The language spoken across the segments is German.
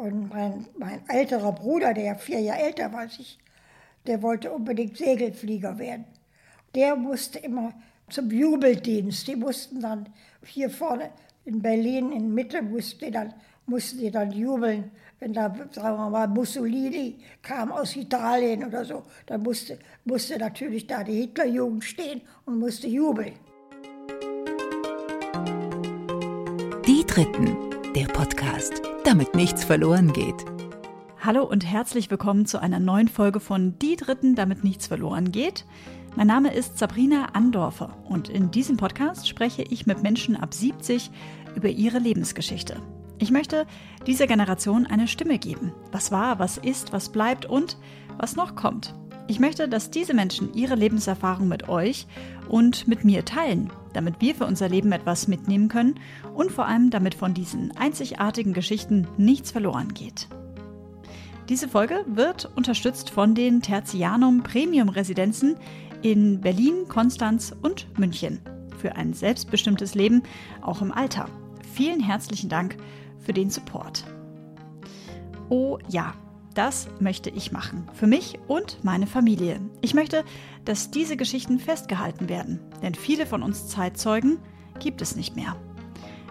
Und mein, mein älterer Bruder, der vier Jahre älter war als ich, der wollte unbedingt Segelflieger werden. Der musste immer zum Jubeldienst. Die mussten dann hier vorne in Berlin, in Mitte, mussten dann, mussten die dann jubeln. Wenn da, sagen wir mal, Mussolini kam aus Italien oder so, dann musste, musste natürlich da die Hitlerjugend stehen und musste jubeln. Die Dritten, der Podcast, damit nichts verloren geht. Hallo und herzlich willkommen zu einer neuen Folge von Die Dritten, damit nichts verloren geht. Mein Name ist Sabrina Andorfer und in diesem Podcast spreche ich mit Menschen ab 70 über ihre Lebensgeschichte. Ich möchte dieser Generation eine Stimme geben. Was war, was ist, was bleibt und was noch kommt. Ich möchte, dass diese Menschen ihre Lebenserfahrung mit euch und mit mir teilen, damit wir für unser Leben etwas mitnehmen können und vor allem damit von diesen einzigartigen Geschichten nichts verloren geht. Diese Folge wird unterstützt von den Tertianum Premium Residenzen in Berlin, Konstanz und München für ein selbstbestimmtes Leben auch im Alter. Vielen herzlichen Dank für den Support. Oh ja, das möchte ich machen. Für mich und meine Familie. Ich möchte, dass diese Geschichten festgehalten werden. Denn viele von uns Zeitzeugen gibt es nicht mehr.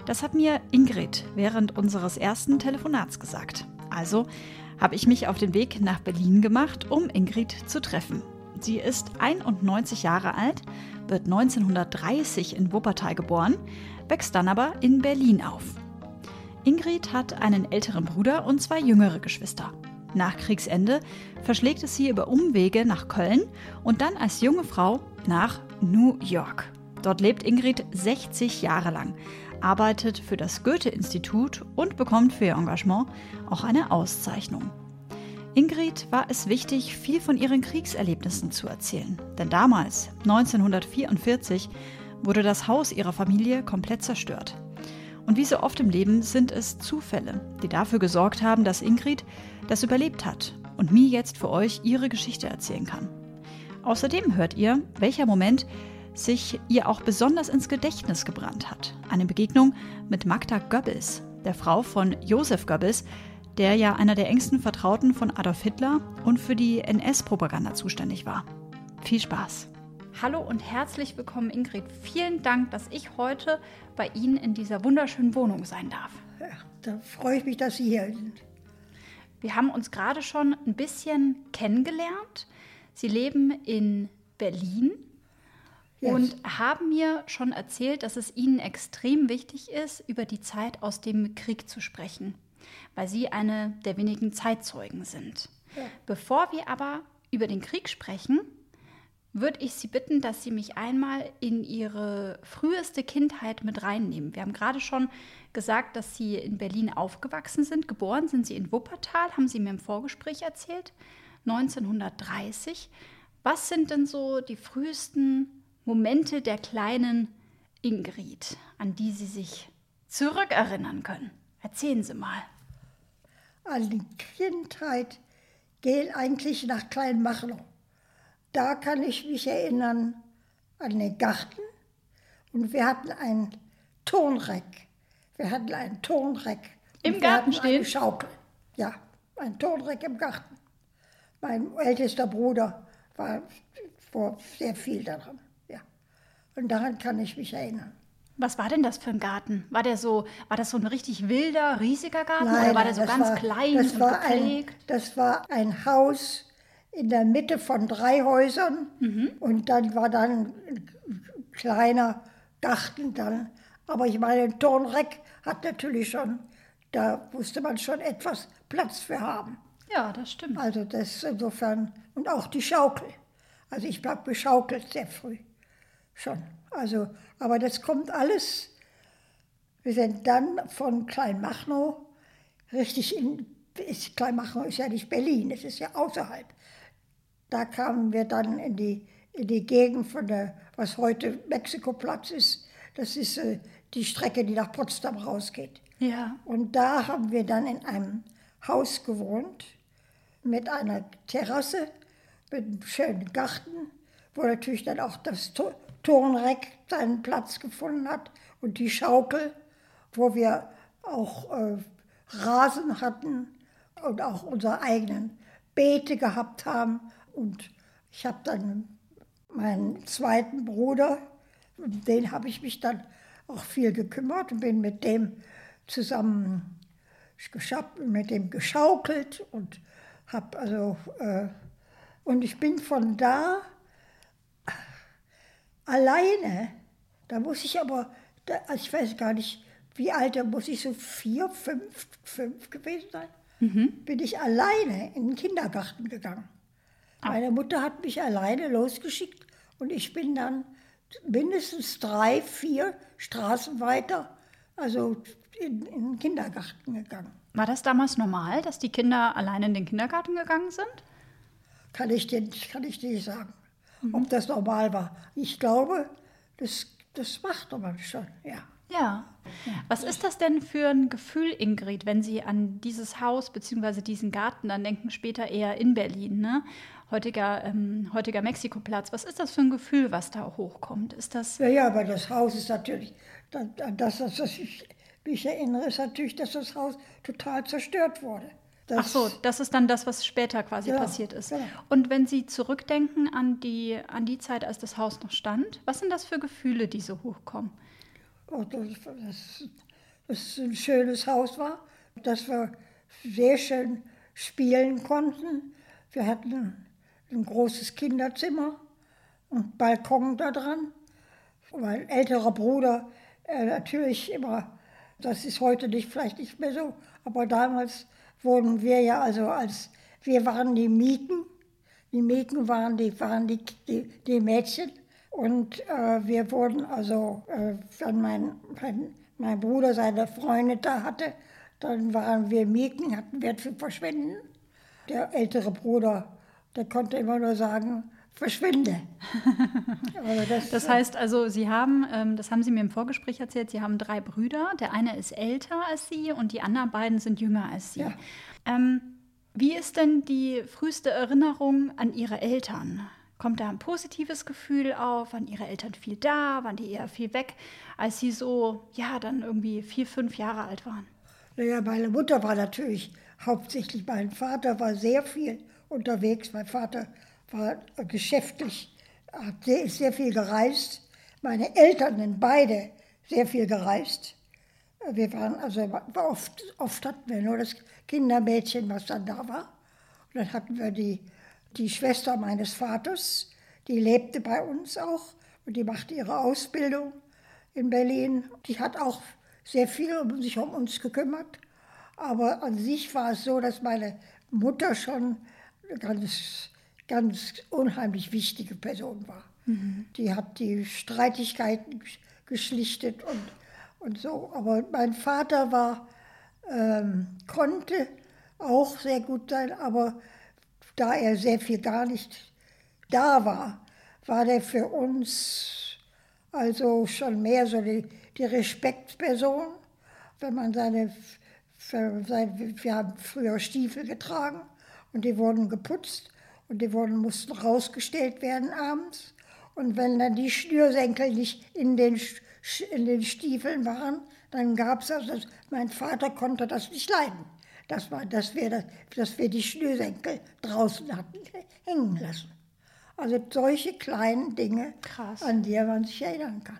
Das hat mir Ingrid während unseres ersten Telefonats gesagt. Also habe ich mich auf den Weg nach Berlin gemacht, um Ingrid zu treffen. Sie ist 91 Jahre alt, wird 1930 in Wuppertal geboren, wächst dann aber in Berlin auf. Ingrid hat einen älteren Bruder und zwei jüngere Geschwister. Nach Kriegsende verschlägt es sie über Umwege nach Köln und dann als junge Frau nach New York. Dort lebt Ingrid 60 Jahre lang, arbeitet für das Goethe-Institut und bekommt für ihr Engagement auch eine Auszeichnung. Ingrid war es wichtig, viel von ihren Kriegserlebnissen zu erzählen. Denn damals, 1944, wurde das Haus ihrer Familie komplett zerstört. Und wie so oft im Leben sind es Zufälle, die dafür gesorgt haben, dass Ingrid das überlebt hat und mir jetzt für euch ihre Geschichte erzählen kann. Außerdem hört ihr, welcher Moment sich ihr auch besonders ins Gedächtnis gebrannt hat. Eine Begegnung mit Magda Goebbels, der Frau von Josef Goebbels, der ja einer der engsten Vertrauten von Adolf Hitler und für die NS-Propaganda zuständig war. Viel Spaß! Hallo und herzlich willkommen, Ingrid. Vielen Dank, dass ich heute bei Ihnen in dieser wunderschönen Wohnung sein darf. Ja, da freue ich mich, dass Sie hier sind. Wir haben uns gerade schon ein bisschen kennengelernt. Sie leben in Berlin yes. und haben mir schon erzählt, dass es Ihnen extrem wichtig ist, über die Zeit aus dem Krieg zu sprechen, weil Sie eine der wenigen Zeitzeugen sind. Ja. Bevor wir aber über den Krieg sprechen, würde ich Sie bitten, dass Sie mich einmal in Ihre früheste Kindheit mit reinnehmen. Wir haben gerade schon gesagt, dass Sie in Berlin aufgewachsen sind. Geboren sind Sie in Wuppertal, haben Sie mir im Vorgespräch erzählt, 1930. Was sind denn so die frühesten Momente der kleinen Ingrid, an die Sie sich zurückerinnern können? Erzählen Sie mal. An die Kindheit geht eigentlich nach Kleinmachnow da kann ich mich erinnern an den Garten und wir hatten ein Tonreck. Wir hatten ein Tonreck. Im Garten stehen? Eine Schaukel. Ja, ein Tonreck im Garten. Mein ältester Bruder war vor sehr viel daran. Ja. Und daran kann ich mich erinnern. Was war denn das für ein Garten? War der so, war das so ein richtig wilder, riesiger Garten Nein, oder war der so ganz war, klein das und war gepflegt? Ein, das war ein Haus in der Mitte von drei Häusern mhm. und dann war dann ein kleiner Garten dann. Aber ich meine, ein Turnreck hat natürlich schon, da musste man schon etwas Platz für haben. Ja, das stimmt. Also das insofern, und auch die Schaukel. Also ich habe geschaukelt sehr früh schon. Also, aber das kommt alles, wir sind dann von Kleinmachnow richtig in, Kleinmachnow ist ja nicht Berlin, es ist ja außerhalb. Da kamen wir dann in die, in die Gegend von der, was heute Mexikoplatz ist. Das ist äh, die Strecke, die nach Potsdam rausgeht. Ja. Und da haben wir dann in einem Haus gewohnt mit einer Terrasse, mit einem schönen Garten, wo natürlich dann auch das Turnreck seinen Platz gefunden hat und die Schaukel, wo wir auch äh, Rasen hatten und auch unsere eigenen Beete gehabt haben. Und ich habe dann meinen zweiten Bruder, um den habe ich mich dann auch viel gekümmert und bin mit dem zusammen mit dem geschaukelt und habe also äh, und ich bin von da alleine. Da muss ich aber, da, also ich weiß gar nicht, wie alt, da muss ich so vier, fünf, fünf gewesen sein. Mhm. Bin ich alleine in den Kindergarten gegangen. Meine Mutter hat mich alleine losgeschickt und ich bin dann mindestens drei, vier Straßen weiter, also in, in den Kindergarten gegangen. War das damals normal, dass die Kinder alleine in den Kindergarten gegangen sind? Kann ich dir, kann ich dir nicht sagen, mhm. ob das normal war. Ich glaube, das, das macht man schon, ja. Ja. Was ist das denn für ein Gefühl, Ingrid, wenn Sie an dieses Haus bzw. diesen Garten dann denken, später eher in Berlin, ne? Heutiger, ähm, heutiger Mexikoplatz. Was ist das für ein Gefühl, was da hochkommt? Ist das ja, ja, aber das Haus ist natürlich, das, das, das ich mich erinnere, ist natürlich, dass das Haus total zerstört wurde. Das, Ach so, das ist dann das, was später quasi ja, passiert ist. Ja. Und wenn Sie zurückdenken an die, an die Zeit, als das Haus noch stand, was sind das für Gefühle, die so hochkommen? Oh, das, das, das ein schönes Haus war, dass wir sehr schön spielen konnten. Wir hatten ein großes Kinderzimmer und Balkon da dran. Mein älterer Bruder äh, natürlich immer, das ist heute nicht, vielleicht nicht mehr so, aber damals wurden wir ja also als, wir waren die Mieten, die Mieten waren die, waren die, die, die Mädchen und äh, wir wurden also, äh, wenn mein, wenn mein Bruder seine Freunde da hatte, dann waren wir Mieten, hatten Wert für Verschwinden. Der ältere Bruder der konnte immer nur sagen, verschwinde. das, das, heißt also, Sie haben, ähm, das haben Sie mir im Vorgespräch erzählt, Sie haben drei Brüder. Der eine ist älter als Sie und die anderen beiden sind jünger als Sie. Ja. Ähm, wie ist denn die früheste Erinnerung an Ihre Eltern? Kommt da ein positives Gefühl auf? Waren Ihre Eltern viel da? Waren die eher viel weg, als Sie so, ja, dann irgendwie vier, fünf Jahre alt waren? Naja, meine Mutter war natürlich hauptsächlich, mein Vater war sehr viel unterwegs. Mein Vater war geschäftlich, hat sehr, sehr viel gereist. Meine Eltern sind beide sehr viel gereist. Wir waren also oft, oft hatten wir nur das Kindermädchen, was dann da war. Und dann hatten wir die, die Schwester meines Vaters, die lebte bei uns auch und die machte ihre Ausbildung in Berlin. Die hat auch sehr viel um sich um uns gekümmert. Aber an sich war es so, dass meine Mutter schon ganz, ganz unheimlich wichtige Person war. Mhm. Die hat die Streitigkeiten geschlichtet und, und so. Aber mein Vater war, ähm, konnte auch sehr gut sein, aber da er sehr viel gar nicht da war, war der für uns also schon mehr so die, die Respektsperson. Wenn man seine, seine, wir haben früher Stiefel getragen und die wurden geputzt und die wurden, mussten rausgestellt werden abends. Und wenn dann die Schnürsenkel nicht in den, in den Stiefeln waren, dann gab es also, mein Vater konnte das nicht leiden, dass, war, dass, wir, das, dass wir die Schnürsenkel draußen hatten hängen lassen. Also solche kleinen Dinge, Krass. an die man sich erinnern kann.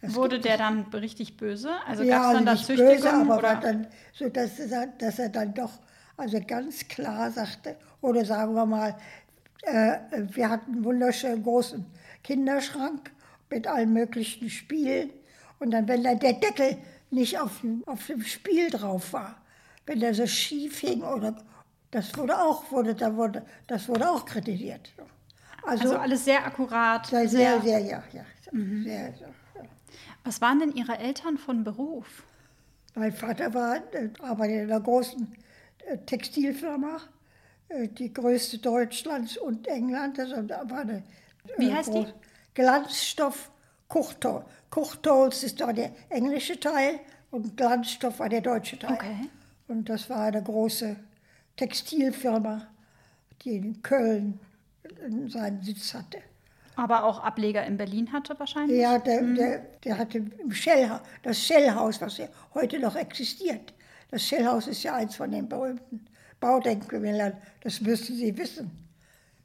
Das Wurde der dann richtig böse? Also ja, gab es dann also da Züchtigung? Böse, aber dann, so dass er, dass er dann doch also ganz klar sagte, oder sagen wir mal, äh, wir hatten einen wunderschönen großen Kinderschrank mit allen möglichen Spielen. Und dann, wenn dann der Deckel nicht auf dem, auf dem Spiel drauf war, wenn der so schief hing oder das wurde auch, wurde, da wurde, das wurde auch kritisiert. Also, also alles sehr akkurat. Sehr, sehr, sehr ja. ja, mhm. sehr, ja. Was waren denn Ihre Eltern von Beruf? Mein Vater war, äh, arbeitet in einer großen Textilfirma, äh, die größte Deutschlands und Englands. Das war eine, Wie heißt die? Glanzstoff Kuchtol. Kuchtholz ist da der englische Teil und Glanzstoff war der deutsche Teil. Okay. Und das war eine große Textilfirma, die in Köln seinen Sitz hatte. Aber auch Ableger in Berlin hatte wahrscheinlich? Ja, der, mhm. der, der hatte im Shell, das Shellhaus, was ja heute noch existiert, Das Schellhaus ist ja eins von den berühmten Baudenkmälern. Das müssen Sie wissen.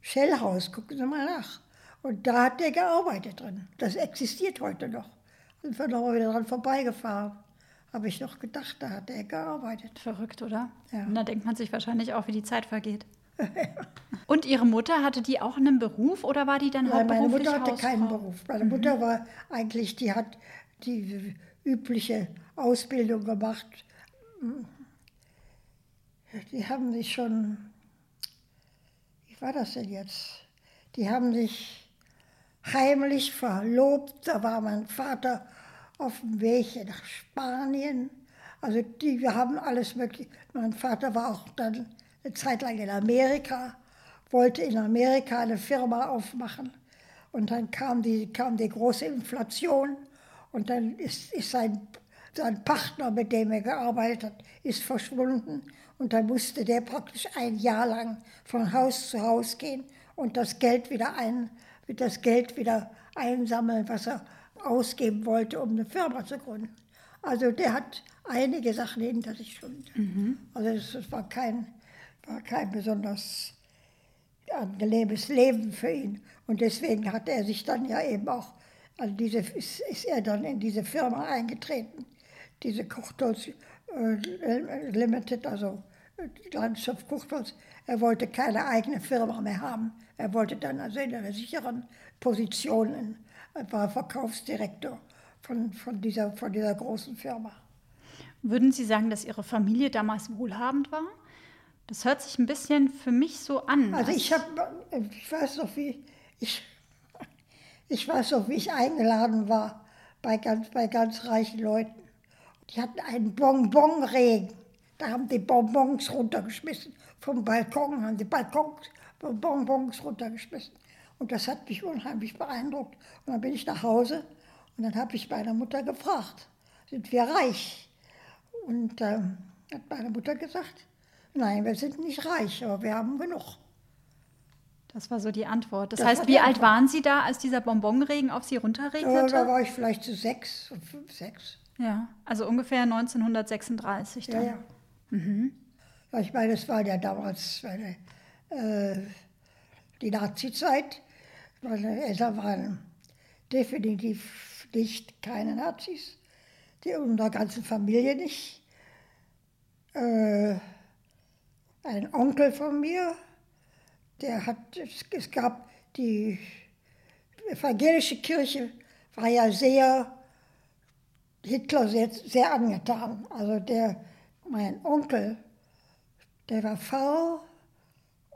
Schellhaus, gucken Sie mal nach. Und da hat der gearbeitet drin. Das existiert heute noch. Und wir noch mal wieder dran vorbeigefahren. Habe ich noch gedacht, da hat er gearbeitet. Verrückt, oder? Ja. Und da denkt man sich wahrscheinlich auch, wie die Zeit vergeht. Und Ihre Mutter, hatte die auch einen Beruf oder war die dann Nein, meine hauptberuflich Mutter hatte Hausfrau? keinen Beruf. Meine Mutter war eigentlich, die hat die übliche Ausbildung gemacht. Die haben sich schon, wie war das denn jetzt? Die haben sich heimlich verlobt. Da war mein Vater auf dem Weg nach Spanien. Also die, wir haben alles möglich. Mein Vater war auch dann eine Zeit lang in Amerika, wollte in Amerika eine Firma aufmachen. Und dann kam die, kam die große Inflation und dann ist, ist sein, sein Partner, mit dem er gearbeitet hat, ist verschwunden. Und dann musste der praktisch ein Jahr lang von Haus zu Haus gehen und das Geld wieder ein, das Geld wieder einsammeln, was er ausgeben wollte, um eine Firma zu gründen. Also der hat einige Sachen hinter sich schon. Also das, das war, kein, war kein besonders angenehmes Leben für ihn. Und deswegen hat er sich dann ja eben auch an diese, ist, ist er dann in diese Firma eingetreten, diese Kuchtholz äh, Limited, also äh, Landschaft Kuchtholz. Er wollte keine eigene Firma mehr haben. Er wollte dann also in einer sicheren Position, er war Verkaufsdirektor von, von, dieser, von dieser großen Firma. Würden Sie sagen, dass Ihre Familie damals wohlhabend war? Das hört sich ein bisschen für mich so an. Also als- ich habe, ich weiß noch, wie ich, ich weiß noch, wie ich eingeladen war bei ganz, bei ganz reichen Leuten. Die hatten einen Bonbonregen. Da haben die Bonbons runtergeschmissen. Vom Balkon haben die Balkons Bonbons runtergeschmissen. Und das hat mich unheimlich beeindruckt. Und dann bin ich nach Hause und dann habe ich meine Mutter gefragt, sind wir reich? Und ähm, hat meine Mutter gesagt, nein, wir sind nicht reich, aber wir haben genug. Das war so die Antwort. Das, Das heißt, wie alt Antwort. waren Sie da, als dieser Bonbonregen auf Sie runterregnete? da war ich vielleicht zu sechs, fünf, sechs. Ja, also ungefähr 1936 Ja, dann. ja. Ja, ich meine, es war ja damals meine, äh, die Nazi-Zeit. Meine Eltern waren definitiv nicht keine Nazis. Die unserer ganzen Familie nicht. Äh, ein Onkel von mir, der hat, es, es gab die evangelische Kirche, war ja sehr Hitler sehr, sehr angetan. Also der, mein Onkel, der war Pfarrer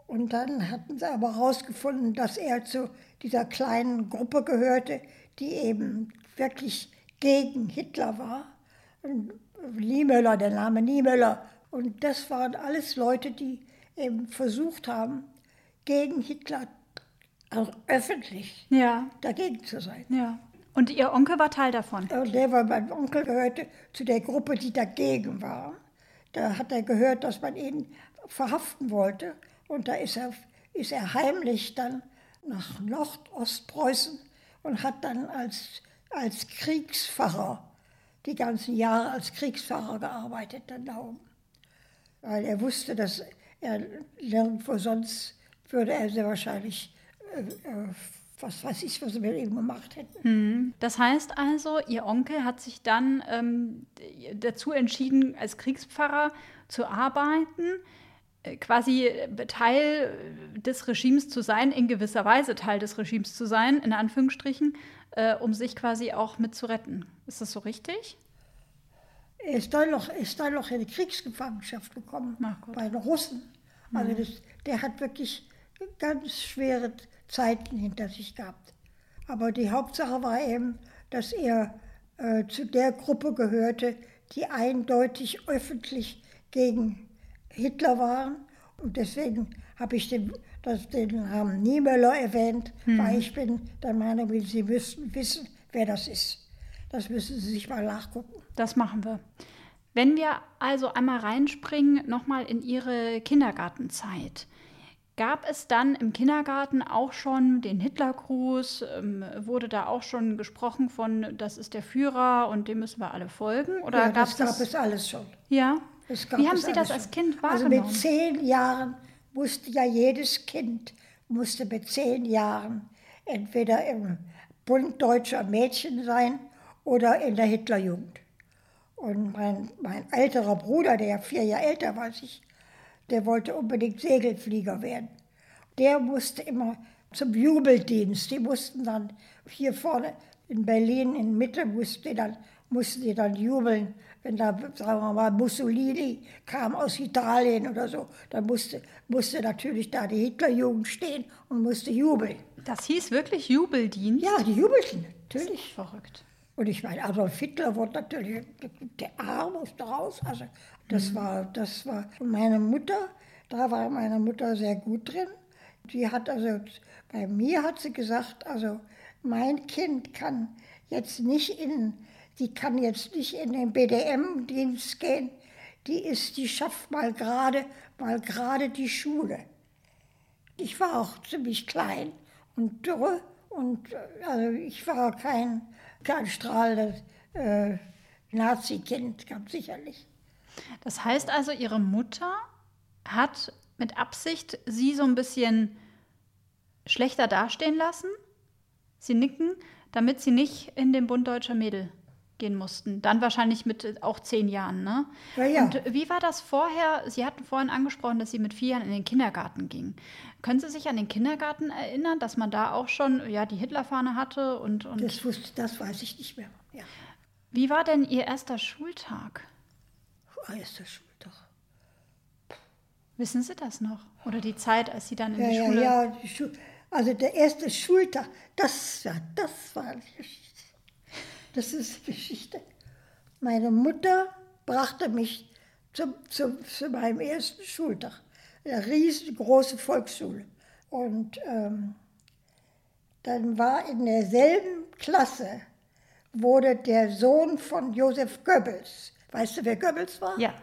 und dann hatten sie aber herausgefunden, dass er zu dieser kleinen Gruppe gehörte, die eben wirklich gegen Hitler war. Und Niemöller, der Name Niemöller. Und das waren alles Leute, die eben versucht haben, gegen Hitler auch öffentlich Ja, dagegen zu sein. ja. Und Ihr Onkel war Teil davon? Und der, weil mein Onkel gehörte zu der Gruppe, die dagegen war. Da hat er gehört, dass man ihn verhaften wollte. Und da ist er, ist er heimlich dann nach Nordostpreußen und hat dann als, als Kriegspfarrer die ganzen Jahre als Kriegspfarrer gearbeitet dann da oben. Weil er wusste, dass er nirgendwo sonst würde er sehr wahrscheinlich, äh, äh, was weiß ich, was mit ihm gemacht hätten. Das heißt also, Ihr Onkel hat sich dann ähm, dazu entschieden, als Kriegspfarrer zu arbeiten, äh, quasi Teil des Regimes zu sein, in gewisser Weise Teil des Regimes zu sein, in Anführungsstrichen, äh, um sich quasi auch mit zu retten. Ist das so richtig? Er ist dann noch, ist dann noch in die Kriegsgefangenschaft gekommen bei den Russen. Also das, der hat wirklich ganz schwere Zeiten hinter sich gehabt. Aber die Hauptsache war eben, dass er äh, zu der Gruppe gehörte, die eindeutig öffentlich gegen Hitler waren. Und deswegen habe ich den, das, den Namen Niemöller erwähnt, weil ich bin der Meinung, Sie müssen wissen, wer das ist. Das müssen Sie sich mal nachgucken. Das machen wir. Wenn wir also einmal reinspringen, nochmal in Ihre Kindergartenzeit. Gab es dann im Kindergarten auch schon den Hitlergruß? Ähm, wurde da auch schon gesprochen von, das ist der Führer und dem müssen wir alle folgen? Oder ja, gab das es gab das? es alles schon. Ja, Wie haben Sie das als. Kind Also wahrgenommen? mit zehn Jahren musste ja jedes Kind, musste mit zehn Jahren entweder im Bund deutscher Mädchen sein oder in der Hitlerjugend. Und mein, mein älterer Bruder, der ja vier Jahre älter war als ich, der wollte unbedingt Segelflieger werden. Der musste immer zum Jubeldienst. Die mussten dann hier vorne in Berlin in Mitte mussten die dann, mussten die dann jubeln, wenn da, sagen wir mal, Mussolini kam aus Italien oder so. Dann musste, musste natürlich da die Hitlerjugend stehen und musste jubeln. Das hieß wirklich Jubeldienst? Ja, die jubelten, natürlich. Verrückt. Und ich meine, Adolf Hitler wurde natürlich, der Arm musste raus. Also das war, das war, meine Mutter, da war meine Mutter sehr gut drin. Die hat also, bei mir hat sie gesagt, also mein Kind kann jetzt nicht in, die kann jetzt nicht in den BDM-Dienst gehen. Die ist, die schafft mal gerade, mal gerade die Schule. Ich war auch ziemlich klein und dürre und also ich war kein, kein strahlendes äh, Nazi-Kind, ganz sicherlich. Das heißt also, Ihre Mutter hat mit Absicht Sie so ein bisschen schlechter dastehen lassen? Sie nicken, damit Sie nicht in den Bund deutscher Mädel gehen mussten. Dann wahrscheinlich mit äh, auch zehn Jahren, ne? Ja, ja. Und wie war das vorher? Sie hatten vorhin angesprochen, dass Sie mit vier Jahren in den Kindergarten gingen. Können Sie sich an den Kindergarten erinnern, dass man da auch schon ja, die Hitlerfahne hatte? Und, und Das, wusste, das weiß ich nicht mehr. Ja, wie war denn Ihr erster Schultag? Erster Schultag. Wissen Sie das noch? Oder die Zeit, als Sie dann in Ja, die ja, Schule... ja. Die Schu also der erste Schultag, das, ja, das war die Geschichte. Das ist die Geschichte. Meine Mutter brachte mich zum, zum, zu meinem ersten Schultag. Eine riesengroße Volksschule. Und ähm, dann war in derselben Klasse, wurde der Sohn von Josef Goebbels, weißt du, wer Goebbels war? Ja.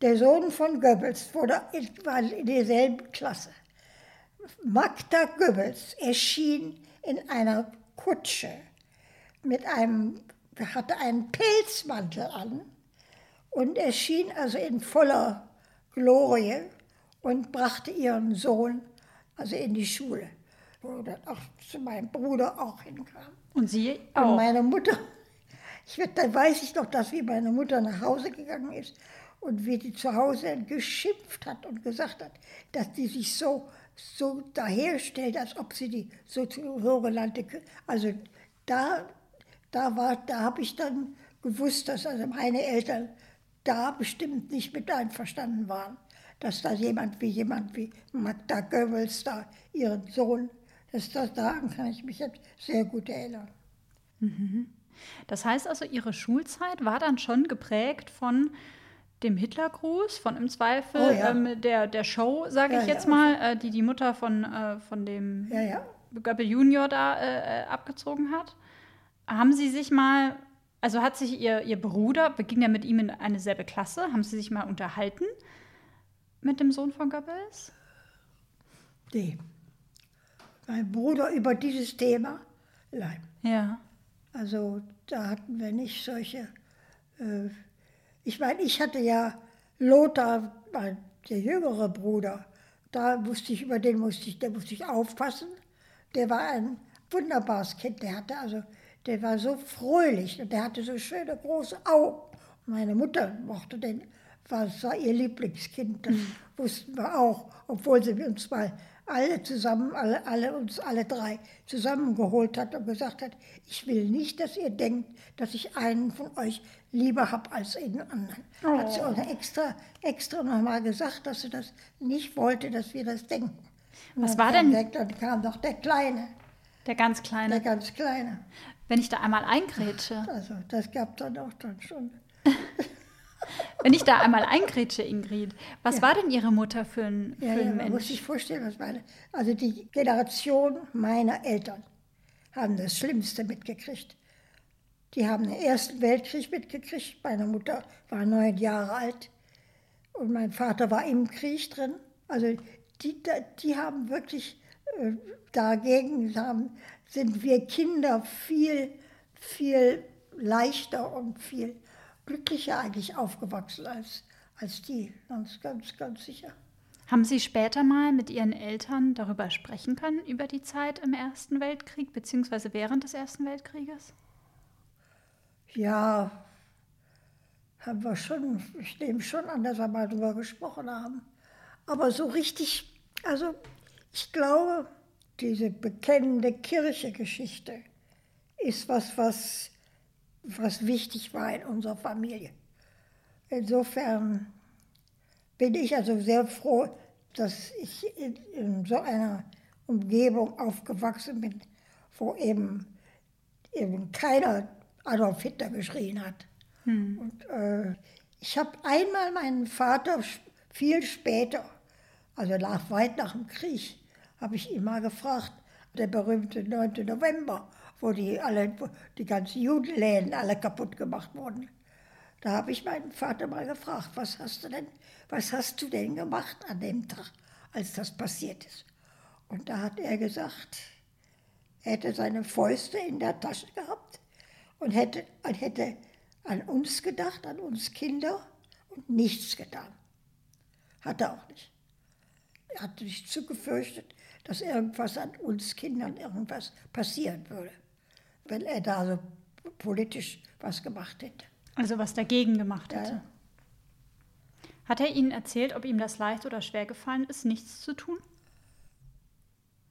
Der Sohn von Goebbels wurde in, war in derselben Klasse. Magda Goebbels erschien in einer Kutsche mit einem, hatte einen Pelzmantel an und erschien also in voller Glorie und brachte ihren Sohn also in die Schule, wo dann auch zu meinem Bruder auch hinkam. Und Sie Und auch? meine Mutter, ich, werd- dann weiß ich noch, dass wie meine Mutter nach Hause gegangen ist und wie die zu Hause geschimpft hat und gesagt hat, dass die sich so, so daherstellt, als ob sie die so sogenannte, Kö- also da, da war, da habe ich dann gewusst, dass also meine Eltern da bestimmt nicht mit einverstanden waren, dass da jemand wie jemand wie Magda Goebbels da ihren Sohn, das, das daran kann ich mich jetzt sehr gut erinnern. Das heißt also, Ihre Schulzeit war dann schon geprägt von dem Hitlergruß, von im Zweifel Oh ja. ähm, der, der Show, sage Ja, ich jetzt ja. mal, äh, die die Mutter von, äh, von dem. Goebbels Junior da äh, äh, abgezogen hat. Haben Sie sich mal, also hat sich Ihr, Ihr Bruder, wir gingen ja mit ihm in eine selbe Klasse, haben Sie sich mal unterhalten mit dem Sohn von Goebbels? Nee. Mein Bruder über dieses Thema, nein. Ja. Also da hatten wir nicht solche. Äh, ich meine, ich hatte ja Lothar, mein, der jüngere Bruder, da musste ich über den musste ich, der musste ich aufpassen. Der war ein wunderbares Kind. Der hatte also, der war so fröhlich und der hatte so schöne große Augen. Meine Mutter mochte den, war, war ihr Lieblingskind. Das wussten wir auch, obwohl sie uns mal alle zusammen, alle, alle uns alle drei zusammengeholt hat und gesagt hat, ich will nicht, dass ihr denkt, dass ich einen von euch lieber habe als den anderen. Hat sie uns extra, extra nochmal gesagt, dass sie das nicht wollte, dass wir das denken. Und Was war denn- Der, dann kam doch der Kleine, Der ganz der Kleine. ganz Kleine. Wenn ich da einmal eingrätsche, Also das gab dann auch dann schon. wenn ich da einmal eingrätsche, Ingrid, was war denn Ihre Mutter für ein, für Ja, ja, ein muss Mensch? sich vorstellen, was meine. Also die Generation meiner Eltern haben das Schlimmste mitgekriegt. Die haben den Ersten Weltkrieg mitgekriegt. Meine Mutter war neun Jahre alt und mein Vater war im Krieg drin. Also die, die haben wirklich äh, dagegen haben, sind wir Kinder viel, viel leichter und viel glücklicher eigentlich aufgewachsen als, als die, ganz, ganz, ganz sicher. Haben Sie später mal mit Ihren Eltern darüber sprechen können, über die Zeit im Ersten Weltkrieg, beziehungsweise während des Ersten Weltkrieges? Ja, haben wir schon, ich nehme schon an, dass wir mal darüber gesprochen haben. Aber so richtig, also ich glaube, diese bekennende Kirche-Geschichte ist was, was, was wichtig war in unserer Familie. Insofern bin ich also sehr froh, dass ich in, so einer Umgebung aufgewachsen bin, wo eben, eben keiner Adolf Hitler geschrien hat. Hm. Und, äh, ich habe einmal meinen Vater viel später, also nach, weit nach dem Krieg, habe ich ihn mal gefragt, der berühmte 9. November, wo die, alle, die ganzen Judenläden alle kaputt gemacht wurden. Da habe ich meinen Vater mal gefragt, was hast du denn, was hast du denn gemacht an dem Tag, als das passiert ist? Und da hat er gesagt, er hätte seine Fäuste in der Tasche gehabt und hätte, hätte an uns gedacht, an uns Kinder und nichts getan. Hat er auch nicht. Er hatte sich zu gefürchtet, dass irgendwas an uns Kindern irgendwas passieren würde, wenn er da so politisch was gemacht hätte. Also was dagegen gemacht hätte. Ja. Hat er Ihnen erzählt, ob ihm das leicht oder schwer gefallen ist, nichts zu tun?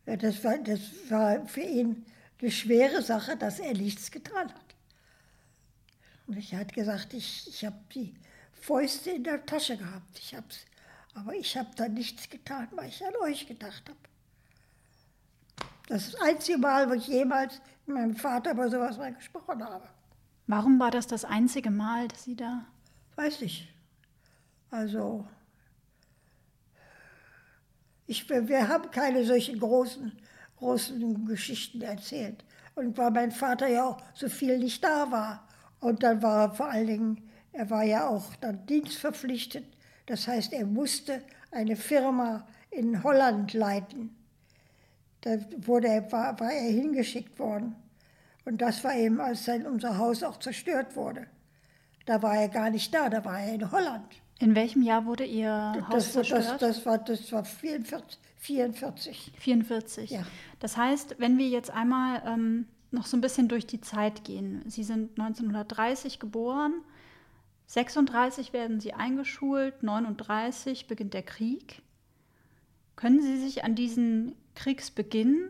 Ja, das war, das war für ihn eine schwere Sache, dass er nichts getan hat. Und ich hat gesagt, ich, ich habe die Fäuste in der Tasche gehabt. Ich hab's, aber ich habe da nichts getan, weil ich an euch gedacht habe. Das ist das einzige Mal, wo ich jemals mit meinem Vater über sowas mal gesprochen habe. Warum war das das einzige Mal, dass Sie da... Weiß ich. Also, ich, wir haben keine solchen großen, großen Geschichten erzählt. Und weil mein Vater ja auch so viel nicht da war. Und dann war er vor allen Dingen, er war ja auch dann dienstverpflichtet. Das heißt, er musste eine Firma in Holland leiten. Da wurde er, war, war er hingeschickt worden. Und das war eben, als sein, unser Haus auch zerstört wurde. Da war er gar nicht da, da war er in Holland. In welchem Jahr wurde Ihr das, Haus zerstört? Das, das, war, das war 44. 44. 44. Ja. Das heißt, wenn wir jetzt einmal ähm, noch so ein bisschen durch die Zeit gehen. Sie sind 1930 geboren, 36 werden Sie eingeschult, 39 beginnt der Krieg. Können Sie sich an diesen Kriegsbeginn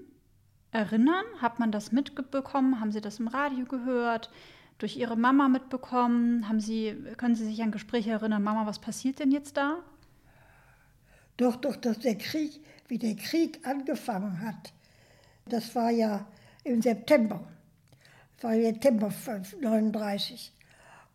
erinnern? Hat man das mitbekommen? Haben Sie das im Radio gehört? Durch Ihre Mama mitbekommen? Haben Sie, können Sie sich an Gespräche erinnern? Mama, was passiert denn jetzt da? Doch, doch, dass der Krieg, wie der Krieg angefangen hat, das war ja im September. Das war September 1939.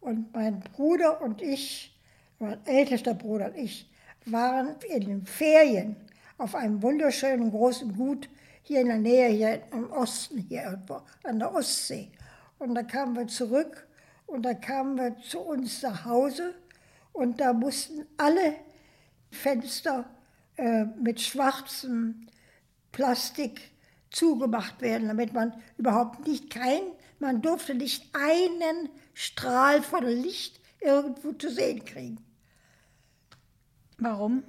Und mein Bruder und ich, mein ältester Bruder und ich, waren in den Ferien auf einem wunderschönen großen Gut hier in der Nähe, hier im Osten, hier irgendwo an der Ostsee. Und da kamen wir zurück und da kamen wir zu uns nach Hause und da mussten alle Fenster äh, mit schwarzem Plastik zugemacht werden, damit man überhaupt nicht kein, man durfte nicht einen Strahl von Licht irgendwo zu sehen kriegen. Warum?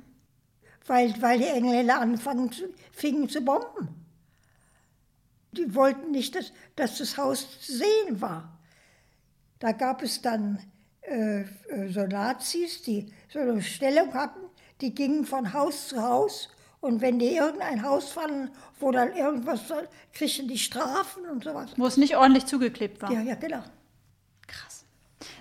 Weil, weil die Engländer anfangen zu, fingen zu bomben. Die wollten nicht, dass, dass das Haus zu sehen war. Da gab es dann äh, äh, so Nazis, die so eine Stellung hatten, die gingen von Haus zu Haus und wenn die irgendein Haus fallen, wo dann irgendwas, kriegen die Strafen und sowas. Wo es nicht ordentlich zugeklebt war. Ja, ja, genau. Krass.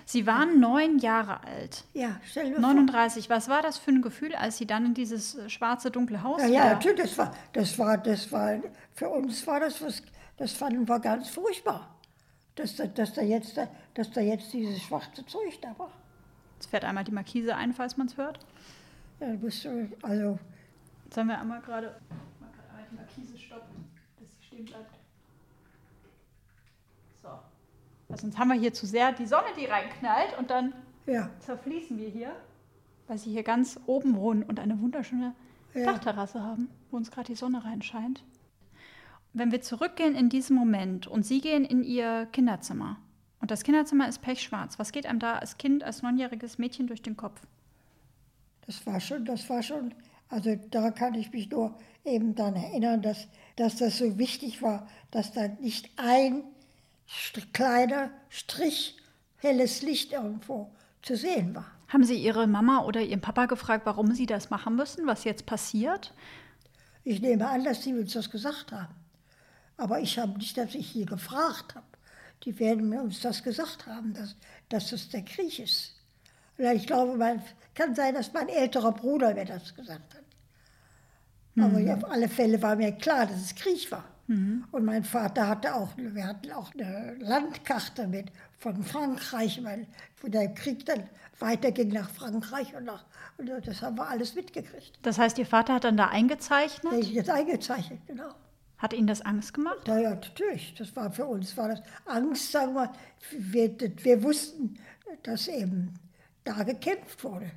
Sie waren neun Jahre alt. Ja, stell dir 39. Vor. Was war das für ein Gefühl, als Sie dann in dieses schwarze, dunkle Haus Ja, ja, natürlich. Das war, das war, das war, für uns war das was, das fanden wir ganz furchtbar. Dass, dass, da jetzt, dass da jetzt dieses schwarze Zeug da war. Jetzt fährt einmal die Markise ein, falls man es hört. Ja, du bist, also Sollen wir einmal gerade die Markise stoppen, dass sie stehen bleibt? So. Also sonst haben wir hier zu sehr die Sonne, die reinknallt und dann ja. zerfließen wir hier, weil sie hier ganz oben wohnen und eine wunderschöne ja. Dachterrasse haben, wo uns gerade die Sonne reinscheint. Wenn wir zurückgehen in diesen Moment und Sie gehen in Ihr Kinderzimmer und das Kinderzimmer ist pechschwarz, was geht einem da als Kind, als neunjähriges Mädchen durch den Kopf? Das war schon, das war schon, also da kann ich mich nur eben dann erinnern, dass, dass das so wichtig war, dass da nicht ein kleiner Strich helles Licht irgendwo zu sehen war. Haben Sie Ihre Mama oder Ihren Papa gefragt, warum Sie das machen müssen, was jetzt passiert? Ich nehme an, dass sie uns das gesagt haben. Aber ich habe nicht, dass ich sie gefragt habe. Die werden mir uns das gesagt haben, dass, dass das der Krieg ist. Oder ich glaube, man, kann sein, dass mein älterer Bruder mir das gesagt hat. Aber Mhm. auf alle Fälle war mir klar, dass es Krieg war. Und mein Vater hatte auch, wir hatten auch eine Landkarte mit von Frankreich, weil wo der Krieg dann weiterging nach Frankreich und, nach, und das haben wir alles mitgekriegt. Das heißt, Ihr Vater hat dann da eingezeichnet? ich jetzt eingezeichnet, genau. Hat Ihnen das Angst gemacht? Ja, ja, natürlich. Das war für uns war das Angst, sagen wir. Wir, wir wussten, dass eben da gekämpft wurde.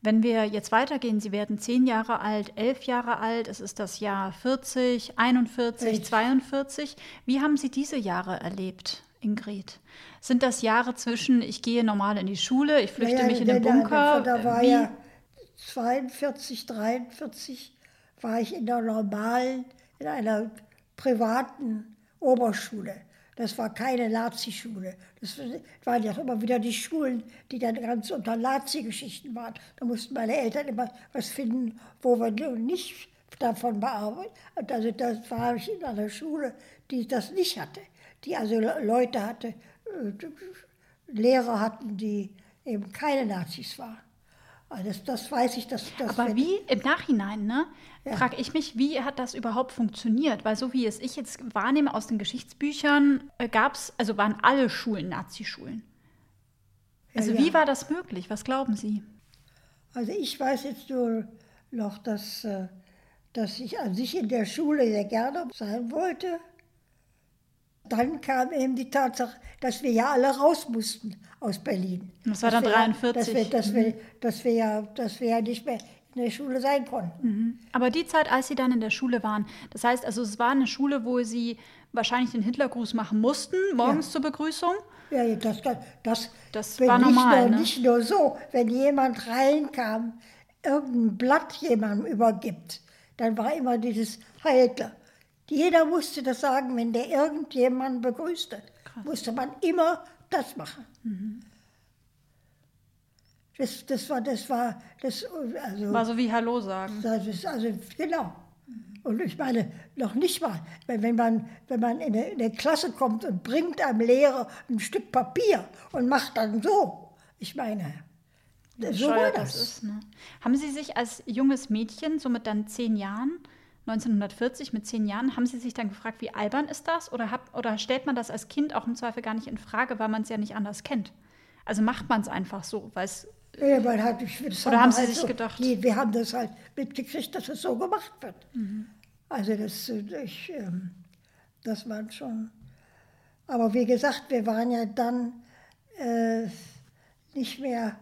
Wenn wir jetzt weitergehen, Sie werden zehn Jahre alt, elf Jahre alt, es ist das Jahr 40, 41, Richtig. 42. Wie haben Sie diese Jahre erlebt, Ingrid? Sind das Jahre zwischen, ich gehe normal in die Schule, ich flüchte Naja, mich in den da- Bunker? Da, da war Wie? ja 42, 43 war ich in der normalen, in einer privaten Oberschule. Das war keine Nazi-Schule. Das waren ja immer wieder die Schulen, die dann ganz unter Nazi-Geschichten waren. Da mussten meine Eltern immer was finden, wo wir nicht davon bearbeiten. Also das war ich in einer Schule, die das nicht hatte. Die also Le- Leute hatte, äh, Lehrer hatten, die eben keine Nazis waren. Also das, das weiß ich, dass das. Aber wie im Nachhinein, ne? Frage ich mich, wie hat das überhaupt funktioniert? Weil so wie es ich jetzt wahrnehme aus den Geschichtsbüchern, gab es, also waren alle Schulen Nazi-Schulen. Also ja. wie war das möglich? Was glauben Sie? Also ich weiß jetzt nur noch, dass, äh, dass ich an sich in der Schule sehr gerne sein wollte. Dann kam eben die Tatsache, dass wir ja alle raus mussten aus Berlin. Das war Dass dann wir ja- 43. Dass wir, dass, wir, dass, wir ja, dass wir ja nicht mehr in der Schule sein konnten. Aber die Zeit, als Sie dann in der Schule waren, das heißt also, es war eine Schule, wo Sie wahrscheinlich den Hitlergruß machen mussten, morgens zur Begrüßung. Ja, ja, das, das, Das war nicht normal, Nur, ne? Nicht nur so, wenn jemand reinkam, irgendein Blatt jemandem übergibt, dann war immer dieses Heidler. Jeder musste das sagen, wenn der irgendjemanden begrüßte, musste man immer das machen. Mhm. Das, das war, das war, das, also, War so wie Hallo sagen. das ist also genau. Und ich meine, noch nicht mal, wenn wenn man, wenn man in eine, in eine Klasse kommt und bringt einem Lehrer ein Stück Papier und macht dann so. Ich meine, so war bescheuert das. ist. Ne? Haben Sie sich als junges Mädchen, so mit dann zehn Jahren, 1940 mit zehn Jahren, haben Sie sich dann gefragt, wie albern ist das? Oder, hab, oder stellt man das als Kind auch im Zweifel gar nicht in Frage, weil man es ja nicht anders kennt? Also macht man es einfach so, weil es Ja, man hat, ich, das Oder wir haben Sie halt sich so, gedacht- die- Wir haben das halt mitgekriegt, dass es so gemacht wird. Mhm. Also das, äh, ich, ähm, das war schon. Aber wie gesagt, wir waren ja dann äh, nicht mehr,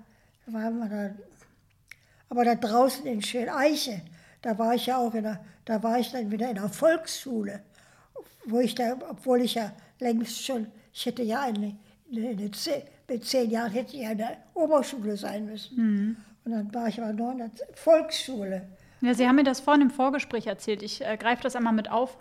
waren wir da, aber da draußen in Schöneiche, da war ich ja auch in der, da war ich dann wieder in der Volksschule, wo ich da, obwohl ich ja längst schon, ich hätte ja eine, eine, eine zehn, mit zehn Jahren hätte ich ja in der Oberschule sein müssen. Und dann war ich aber noch in der Volksschule. Ja, Sie haben mir das vorhin im Vorgespräch erzählt. Ich äh, greife das einmal mit auf